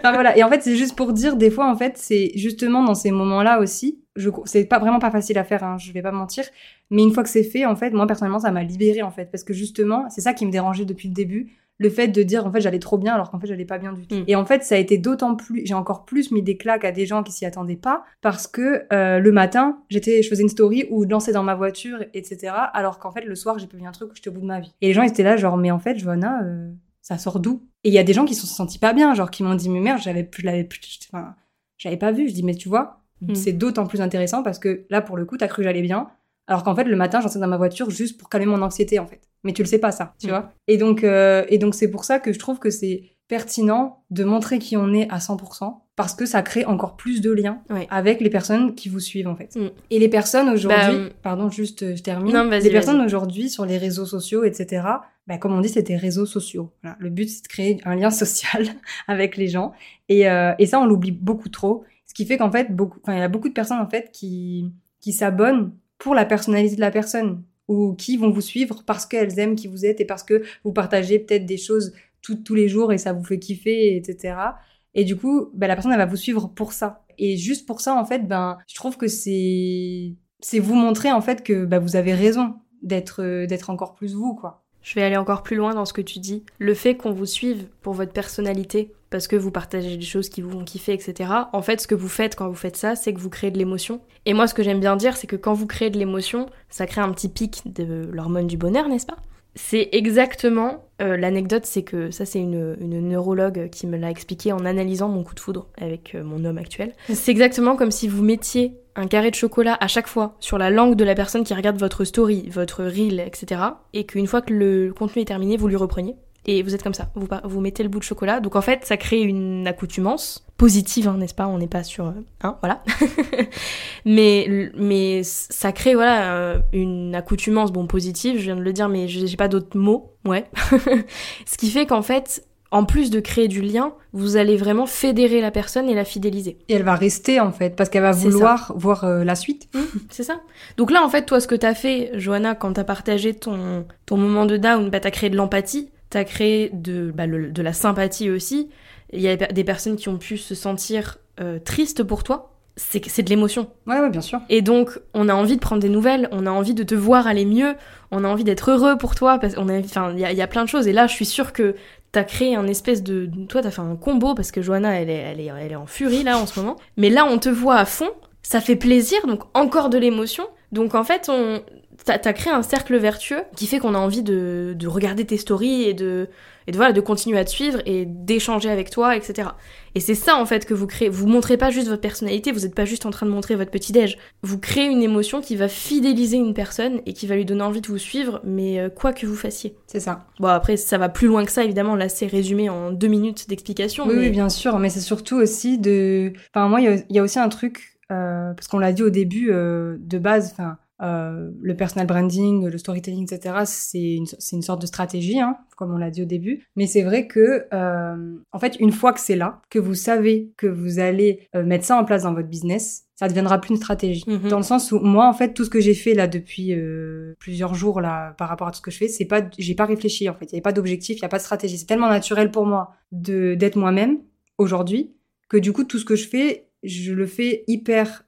Voilà, et en fait, c'est juste pour dire, des fois, en fait, c'est justement dans ces moments-là aussi, c'est pas vraiment pas facile à faire, hein, je vais pas mentir, mais une fois que c'est fait, en fait, moi personnellement, ça m'a libéré en fait, parce que justement, c'est ça qui me dérangeait depuis le début, le fait de dire en fait j'allais trop bien alors qu'en fait j'allais pas bien du tout. Mm. Et en fait ça a été d'autant plus, j'ai encore plus mis des claques à des gens qui s'y attendaient pas parce que euh, le matin j'étais, je faisais une story je dansais dans ma voiture etc. Alors qu'en fait le soir j'ai pu un truc où j'étais au bout de ma vie. Et les gens étaient là genre mais en fait Johanna euh, ça sort d'où? Et il y a des gens qui se sont sentis pas bien genre qui m'ont dit mais merde j'avais je l'avais plus, enfin j'avais pas vu. Je dis mais tu vois mm. c'est d'autant plus intéressant parce que là pour le coup t'as cru j'allais bien alors qu'en fait, le matin, j'en dans ma voiture juste pour calmer mon anxiété, en fait. Mais tu le sais pas, ça, tu mm. vois. Et donc, euh, et donc, c'est pour ça que je trouve que c'est pertinent de montrer qui on est à 100% parce que ça crée encore plus de liens avec les personnes qui vous suivent en fait. Mm. Et les personnes aujourd'hui, bah, pardon, juste euh, je termine, non, les personnes aujourd'hui sur les réseaux sociaux, etc. Bah, comme on dit, des réseaux sociaux. Le but c'est de créer un lien <laughs> social avec les gens et, euh, et ça on l'oublie beaucoup trop. Ce qui fait qu'en fait, beaucoup, il y a beaucoup de personnes en fait qui qui s'abonnent pour la personnalité de la personne ou qui vont vous suivre parce qu'elles aiment qui vous êtes et parce que vous partagez peut-être des choses tous les jours et ça vous fait kiffer, etc. Et du coup, ben, la personne, elle va vous suivre pour ça. Et juste pour ça, en fait, ben, je trouve que c'est, c'est vous montrer, en fait, que ben, vous avez raison d'être, d'être encore plus vous, quoi. Je vais aller encore plus loin dans ce que tu dis. Le fait qu'on vous suive pour votre personnalité, parce que vous partagez des choses qui vous vont kiffer, etc. En fait, ce que vous faites quand vous faites ça, c'est que vous créez de l'émotion. Et moi, ce que j'aime bien dire, c'est que quand vous créez de l'émotion, ça crée un petit pic de l'hormone du bonheur, n'est-ce pas? C'est exactement euh, l'anecdote, c'est que ça c'est une, neurologue qui me l'a expliqué en analysant mon coup de foudre avec euh, mon homme actuel. C'est exactement comme si vous mettiez un carré de chocolat à chaque fois sur la langue de la personne qui regarde votre story, votre reel, etc. Et qu'une fois que le contenu est terminé, vous lui repreniez et vous êtes comme ça, vous, vous mettez le bout de chocolat. Donc en fait, ça crée une accoutumance positive, hein, n'est-ce pas? On n'est pas sur... Euh, hein, voilà. <laughs> mais, mais ça crée voilà euh, une accoutumance, bon, positive, je viens de le dire, mais j'ai pas d'autres mots, ouais. <laughs> Ce qui fait qu'en fait, en plus de créer du lien, vous allez vraiment fédérer la personne et la fidéliser. Et elle va rester en fait, parce qu'elle va vouloir voir euh, la suite. Mmh, c'est ça. Donc là, en fait, toi, ce que t'as fait, Johanna, quand t'as partagé ton, ton moment de down, bah, t'as créé de l'empathie t'as créé de, bah, de la sympathie aussi. Il y a des personnes qui ont pu se sentir euh, tristes pour toi. C'est de l'émotion. Ouais, ouais, bien sûr. Et donc, on a envie de prendre des nouvelles, on a envie de te voir aller mieux, on a envie d'être heureux pour toi, parce qu'on a, enfin, il y a, y a, plein de choses. Et là, je suis sûre que t'as créé un espèce de, toi, t'as fait un combo parce que Johanna, elle est, elle est, elle est en furie là en ce moment. Mais là, on te voit à fond, ça fait plaisir, donc encore de l'émotion. Donc en fait, on, t'as créé un cercle vertueux qui fait qu'on a envie de, de, regarder tes stories et de, et de, voilà, de continuer à te suivre et d'échanger avec toi, etc. Et c'est ça en fait que vous créez. Vous montrez pas juste votre personnalité, vous n'êtes pas juste en train de montrer votre petit déj. Vous créez une émotion qui va fidéliser une personne et qui va lui donner envie de vous suivre, mais euh, quoi que vous fassiez. C'est ça. Bon après ça va plus loin que ça évidemment. Là c'est résumé en deux minutes d'explication. Oui, oui, bien sûr, mais c'est surtout aussi de. Enfin moi il y, a aussi un truc euh, parce qu'on l'a dit au début euh, de base. Enfin euh, le personal branding, le storytelling, etc., c'est une, une, sorte de stratégie, hein, comme on l'a dit au début. Mais c'est vrai que, euh, en fait, une fois que c'est là, que vous savez que vous allez euh, mettre ça en place dans votre business, ça deviendra plus une stratégie. Mhm. Dans le sens où moi, en fait, tout ce que j'ai fait là depuis euh, plusieurs jours là, par rapport à tout ce que je fais, c'est pas, j'ai pas réfléchi en fait. Il y a pas d'objectif, il y a pas de stratégie. C'est tellement naturel pour moi de d'être moi-même aujourd'hui que du coup, tout ce que je fais, je le fais hyper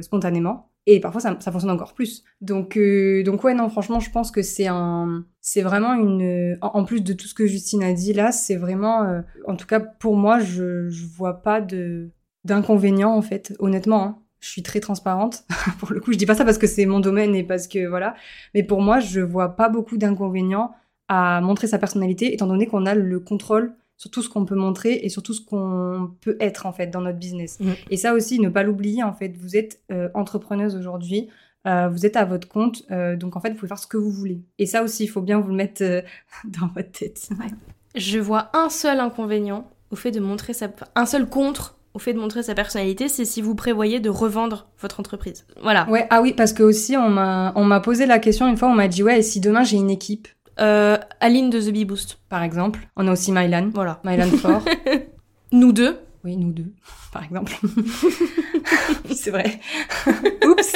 spontanément et parfois ça, fonctionne encore plus. Donc euh, donc ouais non franchement je pense que c'est un c'est vraiment une en, plus de tout ce que Justine a dit là c'est vraiment euh, en tout cas pour moi je je vois pas de d'inconvénients en fait, honnêtement. Hein. Je suis très transparente. <laughs> pour le coup, je dis pas ça parce que c'est mon domaine et parce que voilà. Mais pour moi, je vois pas beaucoup d'inconvénients à montrer sa personnalité, étant donné qu'on a le contrôle sur tout ce qu'on peut montrer et sur tout ce qu'on peut être en fait dans notre business. Mm. Et ça aussi, ne pas l'oublier en fait. Vous êtes euh, entrepreneuse aujourd'hui. euh, vous êtes à votre compte, euh, donc en fait, vous pouvez faire ce que vous voulez. Et ça aussi, il faut bien vous le mettre <laughs> dans votre tête. Je vois un seul inconvénient au fait de montrer sa... Un seul contre au fait de montrer sa personnalité, c'est si vous prévoyez de revendre votre entreprise. Voilà. Ouais, ah oui, parce que aussi, on m'a on m'a posé la question une fois, on m'a dit, ouais, et si demain j'ai une équipe, Euh, Aline de The Bee Boost. par exemple, on a aussi Mylan, Voilà. Mylan <laughs> Fort. Nous deux. Oui, nous deux, par exemple. <laughs> c'est vrai. <laughs> Oups.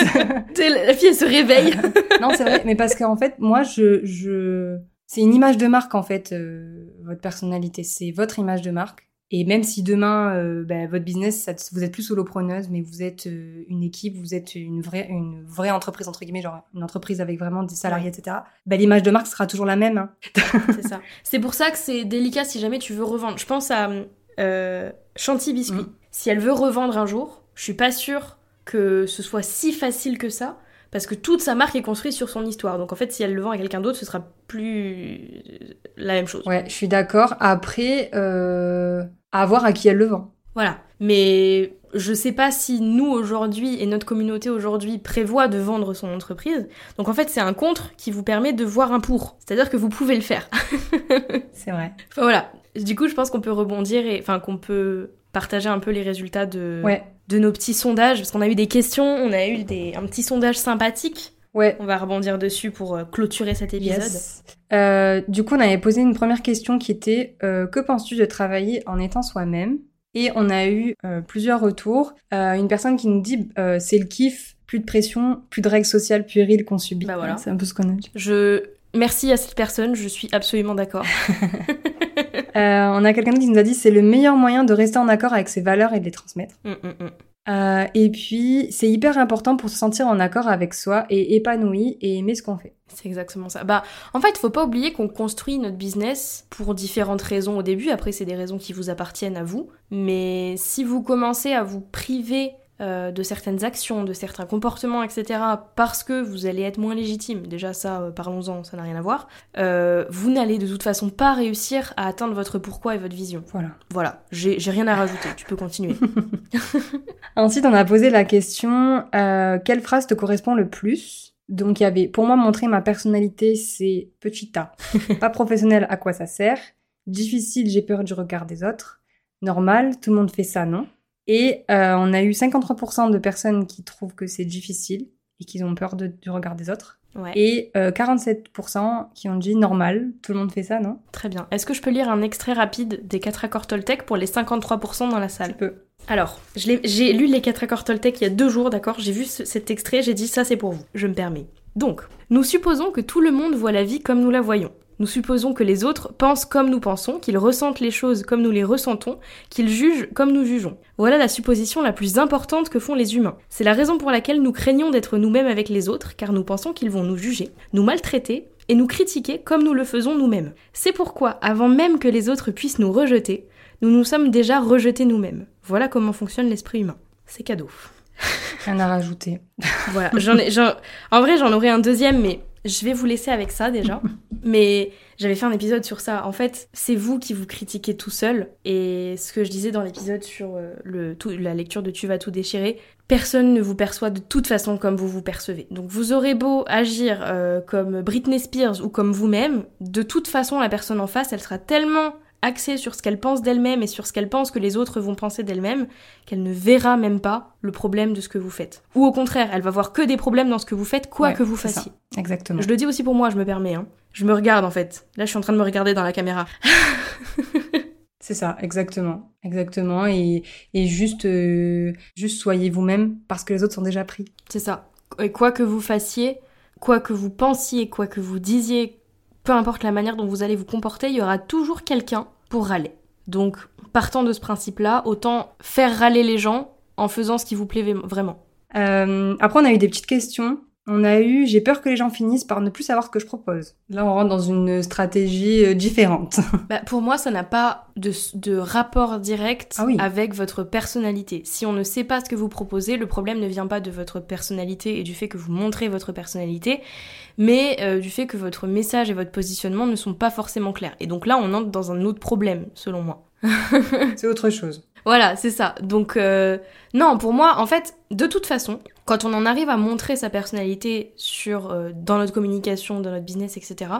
La fille, elle se réveille. non, c'est vrai, mais parce qu'en fait, moi, je, je, c'est une image de marque en fait, euh, votre personnalité, c'est votre image de marque. Et même si demain, euh, ben, votre business, ça- vous êtes plus solopreneuse, mais vous êtes euh, une équipe, vous êtes une vraie, une vraie entreprise entre guillemets, genre une entreprise avec vraiment des salariés, etc. Ben, l'image de marque sera toujours la même. hein. <laughs> c'est ça. C'est pour ça que c'est délicat si jamais tu veux revendre. Je pense à euh, Chanty Biscuit. Mm. Si elle veut revendre un jour, je suis pas sûre que ce soit si facile que ça. Parce que toute sa marque est construite sur son histoire. Donc en fait, si elle le vend à quelqu'un d'autre, ce sera plus la même chose. Ouais, je suis d'accord. Après, euh, à voir à qui elle le vend. Voilà. Mais je sais pas si nous aujourd'hui et notre communauté aujourd'hui prévoit de vendre son entreprise. Donc en fait, c'est un contre qui vous permet de voir un pour. C'est-à-dire que vous pouvez le faire. <laughs> C'est vrai. Enfin, voilà. Du coup, je pense qu'on peut rebondir et enfin qu'on peut partager un peu les résultats de, Ouais, de nos petits sondages parce qu'on a eu des questions, on a eu des, un petit sondage sympathique. ouais. On va rebondir dessus pour euh, clôturer cet épisode. Yes. Euh, du coup, on avait posé une première question qui était euh, que penses-tu de travailler en étant soi-même? Et on a eu euh, plusieurs retours. Une personne qui nous dit c'est le kiff, plus de pression, plus de règles sociales puériles qu'on subit. Bah voilà. C'est un peu ce qu'on a dit. Je merci à cette personne, je suis absolument d'accord. <laughs> Euh, on a quelqu'un qui nous a dit c'est le meilleur moyen de rester en accord avec ses valeurs et de les transmettre. Mm, mm, mm. Euh, et puis, c'est hyper important pour se sentir en accord avec soi et épanoui et aimer ce qu'on fait. C'est exactement ça. Bah, en fait, faut pas oublier qu'on construit notre business pour différentes raisons au début. Après, c'est des raisons qui vous appartiennent à vous. Mais si vous commencez à vous priver euh, de certaines actions, de certains comportements, etc., parce que vous allez être moins légitime, déjà ça, euh, parlons-en, ça n'a rien à voir, euh, vous n'allez de toute façon pas réussir à atteindre votre pourquoi et votre vision. Voilà. Voilà, j'ai j'ai rien à rajouter, tu peux continuer. <laughs> <laughs> Ensuite, on a posé la question euh, quelle phrase te correspond le plus? Donc, il y avait pour moi montrer ma personnalité, c'est petit a. <laughs> Pas professionnel, à quoi ça sert? Difficile, j'ai peur du regard des autres. Normal, tout le monde fait ça, non? Et euh, on a eu 53% de personnes qui trouvent que c'est difficile et qui ont peur de- du regard des autres. Ouais, Et euh, 47% qui ont dit normal, tout le monde fait ça, non? Très bien. Est-ce que je peux lire un extrait rapide des 4 accords Toltec pour les 53% dans la salle? Peux. Alors, je l'ai- j'ai lu les 4 accords Toltec il y a deux jours, d'accord? J'ai vu ce- cet extrait, j'ai dit ça c'est pour vous, je me permets. Donc, nous supposons que tout le monde voit la vie comme nous la voyons. Nous supposons que les autres pensent comme nous pensons, qu'ils ressentent les choses comme nous les ressentons, qu'ils jugent comme nous jugeons. Voilà la supposition la plus importante que font les humains. C'est la raison pour laquelle nous craignons d'être nous-mêmes avec les autres, car nous pensons qu'ils vont nous juger, nous maltraiter et nous critiquer comme nous le faisons nous-mêmes. C'est pourquoi, avant même que les autres puissent nous rejeter, nous nous sommes déjà rejetés nous-mêmes. Voilà comment fonctionne l'esprit humain. C'est cadeau. Rien à rajouter. Voilà, j'en ai, j'en- en vrai j'en aurais un deuxième, mais je vais vous laisser avec ça déjà. <laughs> Mais j'avais fait un épisode sur ça. En fait, c'est vous qui vous critiquez tout seul. Et ce que je disais dans l'épisode sur euh, le, tout- la lecture de Tu vas tout déchirer, personne ne vous perçoit de toute façon comme vous vous percevez. Donc vous aurez beau agir euh, comme Britney Spears ou comme vous-même, de toute façon la personne en face, elle sera tellement axée sur ce qu'elle pense d'elle-même et sur ce qu'elle pense que les autres vont penser d'elle-même, qu'elle ne verra même pas le problème de ce que vous faites. Ou au contraire, elle va voir que des problèmes dans ce que vous faites, quoi Ouais, que vous ça. fassiez. Exactement. Je le dis aussi pour moi, je me permets. Hein. Je me regarde en fait. Là, je suis en train de me regarder dans la caméra. <laughs> C'est ça, exactement. Exactement. Et, et juste, euh, juste soyez vous-même parce que les autres sont déjà pris. C'est ça. Et quoi que vous fassiez, quoi que vous pensiez, quoi que vous disiez, peu importe la manière dont vous allez vous comporter, il y aura toujours quelqu'un pour râler. Donc, partant de ce principe-là, autant faire râler les gens en faisant ce qui vous plaît vraiment. Euh, après, on a eu des petites questions. On a eu j'ai peur que les gens finissent par ne plus savoir ce que je propose. Là, on rentre dans une stratégie euh, différente. <laughs> Bah, pour moi, ça n'a pas de, de rapport direct Ah oui. avec votre personnalité. Si on ne sait pas ce que vous proposez, le problème ne vient pas de votre personnalité et du fait que vous montrez votre personnalité, mais euh, du fait que votre message et votre positionnement ne sont pas forcément clairs. Et donc là, on entre dans un autre problème, selon moi. <laughs> C'est autre chose. Voilà, c'est ça. Donc, euh, non, pour moi, en fait, de toute façon, quand on en arrive à montrer sa personnalité sur, euh, dans notre communication, dans notre business, etc.,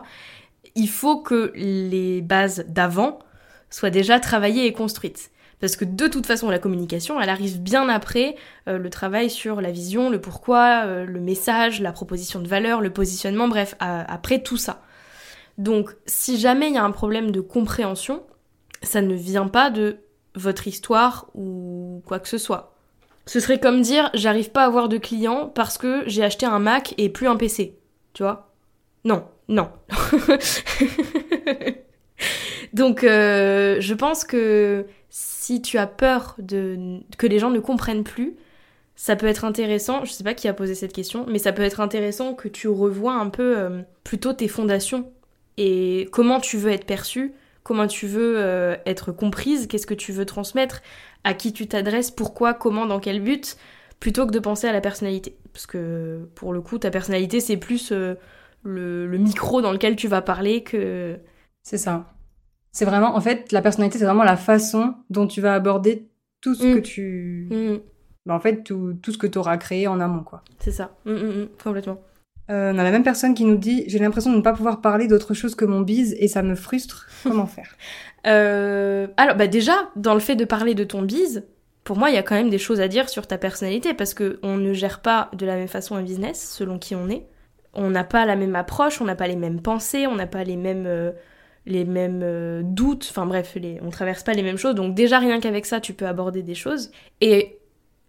il faut que les bases d'avant soient déjà travaillées et construites. Parce que de toute façon, la communication, elle arrive bien après euh, le travail sur la vision, le pourquoi, euh, le message, la proposition de valeur, le positionnement, bref, après tout ça. Donc, si jamais il y a un problème de compréhension, ça ne vient pas de votre histoire ou quoi que ce soit. Ce serait comme dire j'arrive pas à avoir de clients parce que j'ai acheté un Mac et plus un PC. Tu vois? Non, non. <laughs> Donc euh, je pense que si tu as peur de que les gens ne comprennent plus, ça peut être intéressant, je sais pas qui a posé cette question, mais ça peut être intéressant que tu revoies un peu euh, plutôt tes fondations et comment tu veux être perçu, comment tu veux euh, être comprise, qu'est-ce que tu veux transmettre, à qui tu t'adresses, pourquoi, comment, dans quel but, plutôt que de penser à la personnalité. Parce que pour le coup, ta personnalité, c'est plus euh, le, le micro dans lequel tu vas parler que... C'est ça. C'est vraiment, en fait, la personnalité, c'est vraiment la façon dont tu vas aborder tout ce Mm. que tu. Mm, Bah, en fait, tout, tout ce que tu auras créé en amont, quoi. c'est ça, mm, mm, complètement. Euh, on a la même personne qui nous dit J'ai l'impression de ne pas pouvoir parler d'autre chose que mon bise et ça me frustre. <laughs> Comment faire? Euh, alors, bah déjà, dans le fait de parler de ton bise, pour moi, il y a quand même des choses à dire sur ta personnalité parce que on ne gère pas de la même façon un business selon qui on est. On n'a pas la même approche, on n'a pas les mêmes pensées, on n'a pas les mêmes euh, les mêmes euh, doutes. Enfin bref, les, on traverse pas les mêmes choses. Donc déjà rien qu'avec ça, tu peux aborder des choses. Et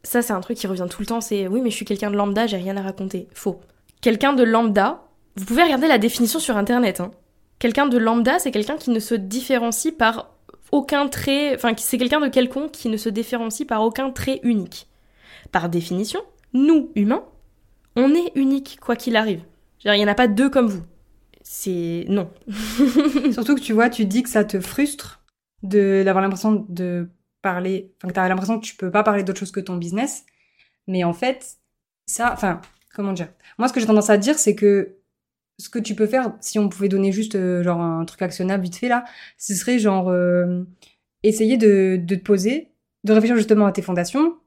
ça, c'est un truc qui revient tout le temps. C'est oui, mais je suis quelqu'un de lambda, j'ai rien à raconter. Faux. Quelqu'un de lambda. Vous pouvez regarder la définition sur internet. Hein. Quelqu'un de lambda, c'est quelqu'un qui ne se différencie par aucun trait, enfin c'est quelqu'un de quelconque qui ne se différencie par aucun trait unique. Par définition, nous, humains, on est unique quoi qu'il arrive. Il n'y en a pas deux comme vous. C'est... Non. <laughs> Surtout que tu vois, tu dis que ça te frustre de d'avoir l'impression de parler, enfin que tu as l'impression que tu peux pas parler d'autre chose que ton business. Mais en fait, ça, enfin, comment dire? Moi, ce que j'ai tendance à dire, c'est que ce que tu peux faire, si on pouvait donner juste euh, genre un truc actionnable vite fait là, ce serait genre euh, essayer de, te poser, de réfléchir justement à tes fondations,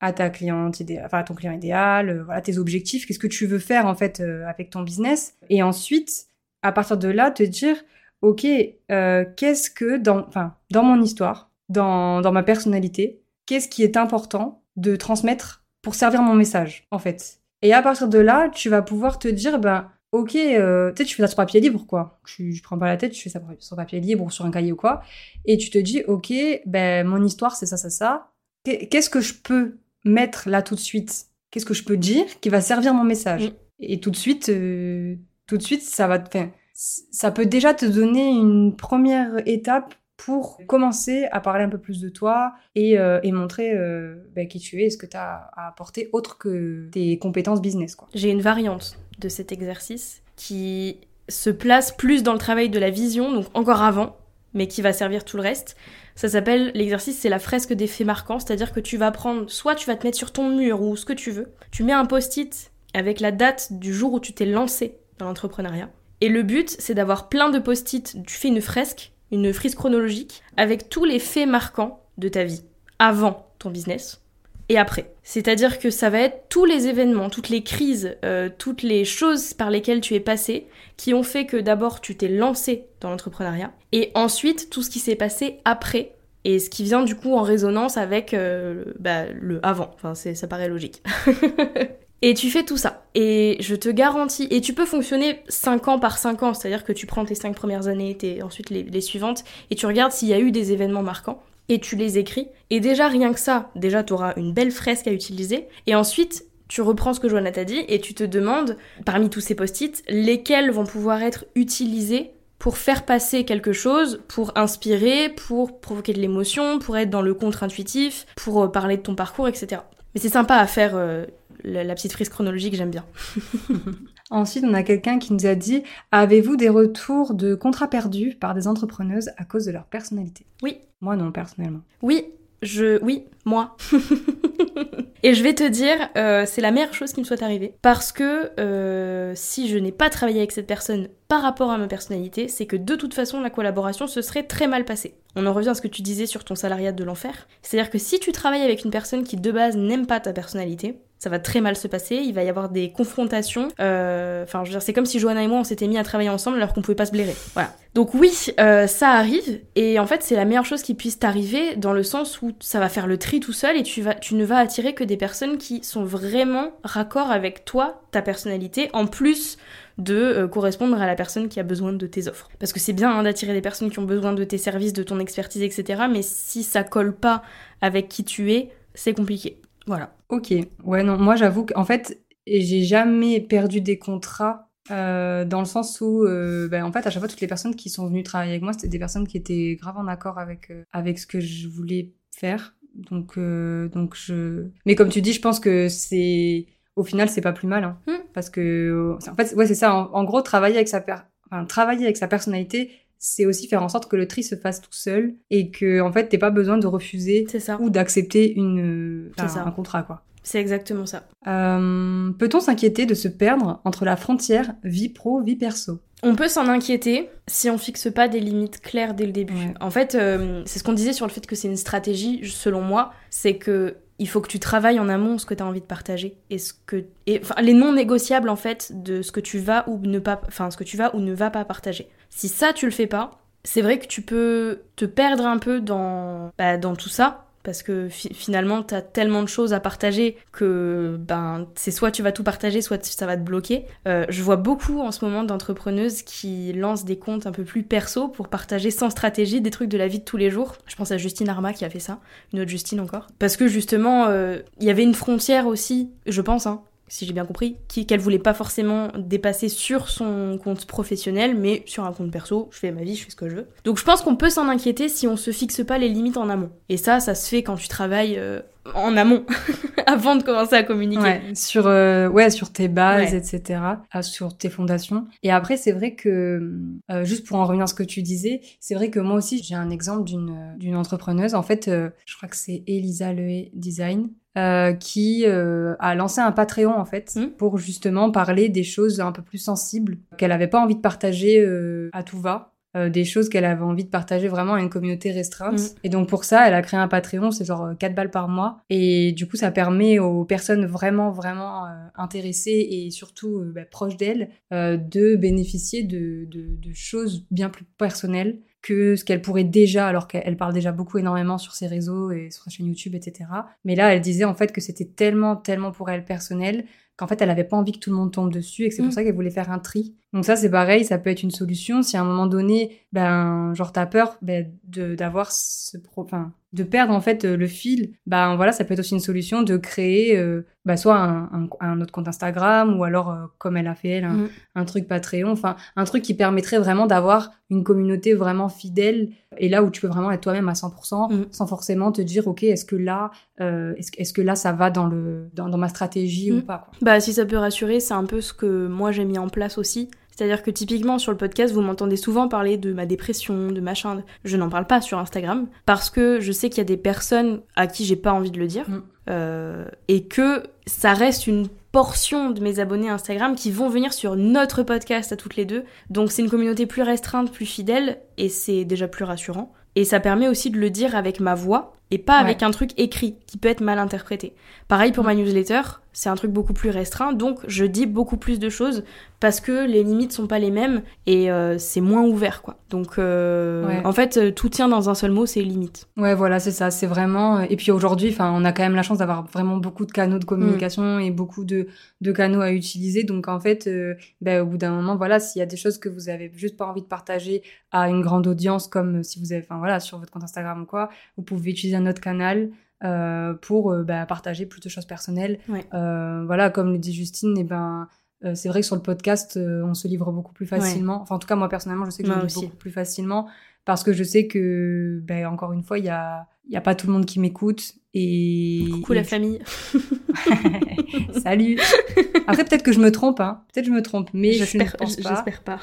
à ta cliente enfin à ton client idéal, euh, tes objectifs, qu'est-ce que tu veux faire en fait avec ton business, et ensuite à partir de là te dire ok qu'est-ce que dans, enfin mon histoire, dans dans ma personnalité, qu'est-ce qui est important de transmettre pour servir mon message en fait? Et à partir de là, tu vas pouvoir te dire ben ok, euh, tu sais, tu fais ça sur papier libre, quoi. Tu, je prends pas la tête, tu fais ça sur papier libre ou sur un cahier ou quoi. Et tu te dis, ok, ben, mon histoire, c'est ça, ça, ça. Qu'est- Qu'est-ce que je peux mettre là tout de suite? Qu'est-ce que je peux dire qui va servir mon message? Mm. Et tout de suite, euh, tout de suite, ça va te, enfin, ça peut déjà te donner une première étape pour commencer à parler un peu plus de toi et, euh, et montrer euh, ben, qui tu es et ce que tu as à apporter autre que tes compétences business. J'ai une variante de cet exercice qui se place plus dans le travail de la vision, donc encore avant, mais qui va servir tout le reste. Ça s'appelle, l'exercice, c'est la fresque des faits marquants, c'est-à-dire que tu vas prendre, soit tu vas te mettre sur ton mur ou ce que tu veux, tu mets un post-it avec la date du jour où tu t'es lancé dans l'entrepreneuriat. Et le but, c'est d'avoir plein de post-it, tu fais une fresque, une frise chronologique, avec tous les faits marquants de ta vie, avant ton business, et après. C'est-à-dire que ça va être tous les événements, toutes les crises, euh, toutes les choses par lesquelles tu es passé qui ont fait que d'abord tu t'es lancé dans l'entrepreneuriat et ensuite tout ce qui s'est passé après et ce qui vient du coup en résonance avec euh, bah, le avant. Enfin, ça paraît logique. <laughs> Et tu fais tout ça. Et je te garantis, et tu peux fonctionner 5 ans par 5 ans, c'est-à-dire que tu prends tes 5 premières années, tes, ensuite les, suivantes, et tu regardes s'il y a eu des événements marquants, et tu les écris. Et déjà, rien que ça, déjà, tu auras une belle fresque à utiliser. Et ensuite, tu reprends ce que Joanna t'a dit, et tu te demandes, parmi tous ces post-it, lesquels vont pouvoir être utilisés pour faire passer quelque chose, pour inspirer, pour provoquer de l'émotion, pour être dans le contre-intuitif, pour euh, parler de ton parcours, etc. Mais c'est sympa à faire euh, la, la petite frise chronologique, j'aime bien. <laughs> Ensuite, on a quelqu'un qui nous a dit Avez-vous des retours de contrats perdus par des entrepreneuses à cause de leur personnalité? Oui. Moi, non, personnellement. Oui, je. Oui, moi. <laughs> Et je vais te dire, euh, c'est la meilleure chose qui me soit arrivée. Parce que euh, si je n'ai pas travaillé avec cette personne par rapport à ma personnalité, c'est que de toute façon, la collaboration se serait très mal passée. On en revient à ce que tu disais sur ton salariat de l'enfer. C'est-à-dire que si tu travailles avec une personne qui de base n'aime pas ta personnalité, ça va très mal se passer, il va y avoir des confrontations. Euh, je c'est comme si Johanna et moi, on s'était mis à travailler ensemble alors qu'on pouvait pas se blairer. Voilà. Donc oui, euh, ça arrive, et en fait, c'est la meilleure chose qui puisse t'arriver dans le sens où ça va faire le tri tout seul et tu ne vas attirer que des personnes qui sont vraiment raccord avec toi, ta personnalité, en plus de euh, correspondre à la personne qui a besoin de tes offres. Parce que c'est bien hein, d'attirer des personnes qui ont besoin de tes services, de ton expertise, etc. Mais si ça colle pas avec qui tu es, c'est compliqué. Voilà. Ok. Ouais, non, moi j'avoue qu'en fait, j'ai jamais perdu des contrats euh, dans le sens où, euh, ben, en fait, à chaque fois, toutes les personnes qui sont venues travailler avec moi, c'était des personnes qui étaient grave en accord avec, euh, avec ce que je voulais faire. Donc, donc je. Mais comme tu dis, je pense que c'est. Au final, c'est pas plus mal. Hein, Hmm. Parce que. En fait, ouais, c'est ça. En, en gros, travailler avec sa, per... enfin, travailler avec sa personnalité, c'est aussi faire en sorte que le tri se fasse tout seul et que, en fait, t'aies pas besoin de refuser ça. ou d'accepter une, ça. un contrat, quoi. C'est exactement ça. Euh, Peut-on s'inquiéter de se perdre entre la frontière vie pro, vie perso? On peut s'en inquiéter si on fixe pas des limites claires dès le début. Ouais. En fait, euh, c'est ce qu'on disait sur le fait que c'est une stratégie, selon moi, c'est que il faut que tu travailles en amont ce que tu as envie de partager et ce que et enfin les non négociables en fait de ce que tu vas ou ne pas enfin ce que tu vas ou ne vas pas partager. Si ça tu le fais pas, c'est vrai que tu peux te perdre un peu dans bah, dans tout ça parce que fi- finalement t'as tellement de choses à partager que ben c'est soit tu vas tout partager soit ça va te bloquer. Euh, je vois beaucoup en ce moment d'entrepreneuses qui lancent des comptes un peu plus perso pour partager sans stratégie des trucs de la vie de tous les jours. Je pense à Justine Arma qui a fait ça, une autre Justine encore. Parce que justement, euh, il y avait une frontière aussi, je pense, hein, si j'ai bien compris, qu'elle voulait pas forcément dépasser sur son compte professionnel, mais sur un compte perso, je fais ma vie, je fais ce que je veux. Donc je pense qu'on peut s'en inquiéter si on se fixe pas les limites en amont. Et ça, ça se fait quand tu travailles euh, en amont, <laughs> avant de commencer à communiquer. Ouais, sur, euh, ouais, sur tes bases, Ouais. etc., euh, sur tes fondations. Et après, c'est vrai que, euh, juste pour en revenir à ce que tu disais, c'est vrai que moi aussi, j'ai un exemple d'une euh, d'une entrepreneuse. En fait, euh, je crois que c'est Elisa Leé Design. Euh, qui euh, a lancé un Patreon en fait Mm. pour justement parler des choses un peu plus sensibles qu'elle avait pas envie de partager euh, à tout va des choses qu'elle avait envie de partager vraiment à une communauté restreinte. Mm. Et donc pour ça, elle a créé un Patreon, c'est genre euh, 4 balles par mois. Et du coup, ça permet aux personnes vraiment, vraiment intéressées et surtout bah, proches d'elle de bénéficier de, de, de choses bien plus personnelles que ce qu'elle pourrait déjà, alors qu'elle elle parle déjà beaucoup énormément sur ses réseaux et sur sa chaîne YouTube, etc. Mais là, elle disait en fait que c'était tellement, tellement pour elle personnel qu'en fait, elle avait pas envie que tout le monde tombe dessus et que c'est pour Mm. ça qu'elle voulait faire un tri. Donc ça, c'est pareil, ça peut être une solution si à un moment donné, ben, genre t'as peur ben, de d'avoir ce pro, enfin, de perdre en fait euh, le fil. Ben voilà, ça peut être aussi une solution de créer, euh, ben, soit un, un, un autre compte Instagram ou alors euh, comme elle a fait elle, un, Mm. un truc Patreon, enfin un truc qui permettrait vraiment d'avoir une communauté vraiment fidèle et là où tu peux vraiment être toi-même à 100% Mm. sans forcément te dire ok est-ce que là euh, est-ce, que là ça va dans le dans, dans ma stratégie ou Mm. pas quoi. Bah si ça peut rassurer, c'est un peu ce que moi j'ai mis en place aussi. C'est-à-dire que typiquement sur le podcast, vous m'entendez souvent parler de ma dépression, de machin. Je n'en parle pas sur Instagram parce que je sais qu'il y a des personnes à qui j'ai pas envie de le dire Mm. Euh, et que ça reste une portion de mes abonnés Instagram qui vont venir sur notre podcast à toutes les deux. Donc c'est une communauté plus restreinte, plus fidèle et c'est déjà plus rassurant. Et ça permet aussi de le dire avec ma voix et pas Ouais. avec un truc écrit qui peut être mal interprété. Pareil pour Mm. ma newsletter, c'est un truc beaucoup plus restreint, donc je dis beaucoup plus de choses parce que les limites sont pas les mêmes et euh, c'est moins ouvert quoi. Donc euh, Ouais. en fait euh, tout tient dans un seul mot, c'est limite. Ouais, voilà, c'est ça. C'est vraiment. Et puis aujourd'hui, enfin, on a quand même la chance d'avoir vraiment beaucoup de canaux de communication et beaucoup de, de canaux à utiliser. Donc en fait, euh, ben, au bout d'un moment, voilà, s'il y a des choses que vous avez juste pas envie de partager à une grande audience, comme si vous avez, enfin voilà, sur votre compte Instagram ou quoi, vous pouvez utiliser un autre canal. euh, pour euh, bah, partager plus de choses personnelles. Ouais. Euh, voilà, comme le dit Justine, et ben Euh, c'est vrai que sur le podcast, on se livre beaucoup plus facilement. Enfin, en tout cas, moi personnellement, je sais que je Moi me livre aussi. beaucoup plus facilement parce que je sais que, ben, encore une fois, il y a, y a pas tout le monde qui m'écoute et Coucou et la je- famille. <laughs> Salut. Après, peut-être que je me trompe, hein. Peut-être que je me trompe, mais je ne J'espère pense pas. j'espère pas.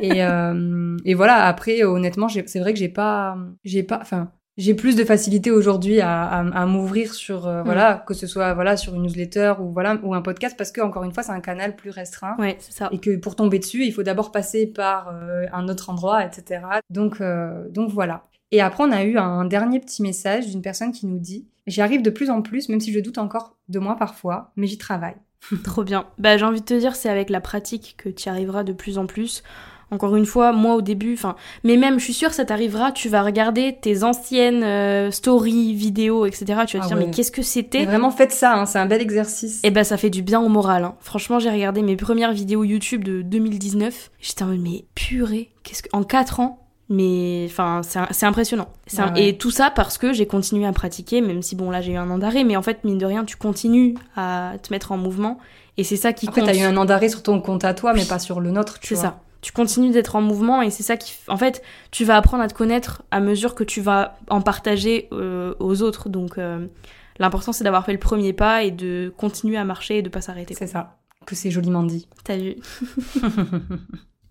Et, euh, et voilà. Après, honnêtement, c'est vrai que j'ai pas, j'ai pas, enfin, j'ai plus de facilité aujourd'hui à, à, à m'ouvrir sur, Mm. euh, voilà, que ce soit voilà sur une newsletter ou voilà ou un podcast, parce que encore une fois, c'est un canal plus restreint. Ouais, c'est ça. Et que pour tomber dessus, il faut d'abord passer par euh, un autre endroit, etc. Donc, euh, donc voilà. Et après, on a eu un dernier petit message d'une personne qui nous dit J'y arrive de plus en plus, même si je doute encore de moi parfois, mais j'y travaille. <laughs> Trop bien. Bah, j'ai envie de te dire, c'est avec la pratique que tu y arriveras de plus en plus. Encore une fois, moi au début, enfin, mais même, je suis sûre, ça t'arrivera. Tu vas regarder tes anciennes euh, stories, vidéos, etc. Tu vas te Ah dire, ouais. mais qu'est-ce que c'était vraiment, faites ça, hein, c'est un bel exercice. Et bah, ça fait du bien au moral. hein. Franchement, j'ai regardé mes premières vidéos YouTube de 2019. J'étais en mode, mais purée, qu'est-ce que, en 4 ans, mais enfin, c'est c'est impressionnant. C'est un- Ouais, ouais. Et tout ça parce que j'ai continué à pratiquer, même si bon, là, j'ai eu un an d'arrêt, mais en fait, mine de rien, tu continues à te mettre en mouvement. Et c'est ça qui Après, compte. t'as eu un an d'arrêt sur ton compte à toi, mais pas sur le nôtre, tu C'est vois. ça. Tu continues d'être en mouvement et c'est ça qui. En fait, tu vas apprendre à te connaître à mesure que tu vas en partager euh, aux autres. Donc, euh, l'important, c'est d'avoir fait le premier pas et de continuer à marcher et de pas s'arrêter. C'est ça. Que c'est joliment dit. T'as <laughs> vu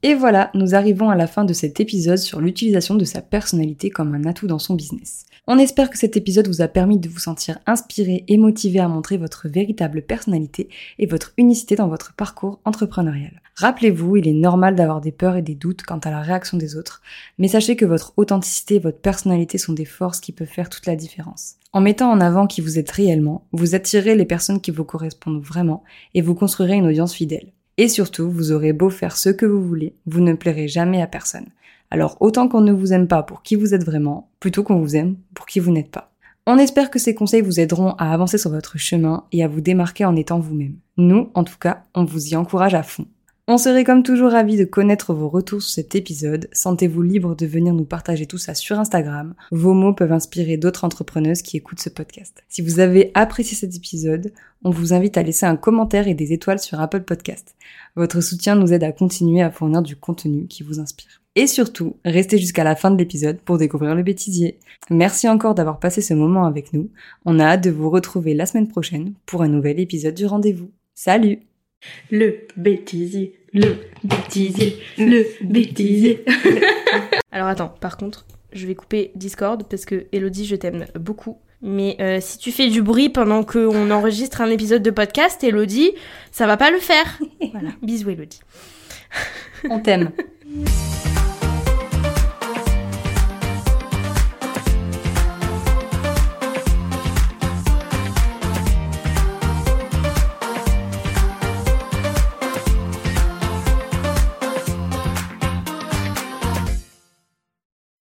Et voilà, nous arrivons à la fin de cet épisode sur l'utilisation de sa personnalité comme un atout dans son business. On espère que cet épisode vous a permis de vous sentir inspiré et motivé à montrer votre véritable personnalité et votre unicité dans votre parcours entrepreneurial. Rappelez-vous, il est normal d'avoir des peurs et des doutes quant à la réaction des autres, mais sachez que votre authenticité et votre personnalité sont des forces qui peuvent faire toute la différence. En mettant en avant qui vous êtes réellement, vous attirez les personnes qui vous correspondent vraiment et vous construirez une audience fidèle. Et surtout, vous aurez beau faire ce que vous voulez, vous ne plairez jamais à personne. Alors autant qu'on ne vous aime pas pour qui vous êtes vraiment, plutôt qu'on vous aime pour qui vous n'êtes pas. On espère que ces conseils vous aideront à avancer sur votre chemin et à vous démarquer en étant vous-même. Nous, en tout cas, on vous y encourage à fond. On serait comme toujours ravis de connaître vos retours sur cet épisode. Sentez-vous libre de venir nous partager tout ça sur Instagram. Vos mots peuvent inspirer d'autres entrepreneuses qui écoutent ce podcast. Si vous avez apprécié cet épisode, on vous invite à laisser un commentaire et des étoiles sur Apple Podcast. Votre soutien nous aide à continuer à fournir du contenu qui vous inspire. Et surtout, restez jusqu'à la fin de l'épisode pour découvrir le bêtisier. Merci encore d'avoir passé ce moment avec nous. On a hâte de vous retrouver la semaine prochaine pour un nouvel épisode du rendez-vous. Salut Le bêtisier, le bêtisier, le bêtisier. <laughs> Alors attends, par contre, je vais couper Discord parce que Elodie, je t'aime beaucoup. Mais euh, si tu fais du bruit pendant qu'on enregistre un épisode de podcast, Elodie, ça va pas le faire. <laughs> Voilà, bisous Elodie. On t'aime. <laughs>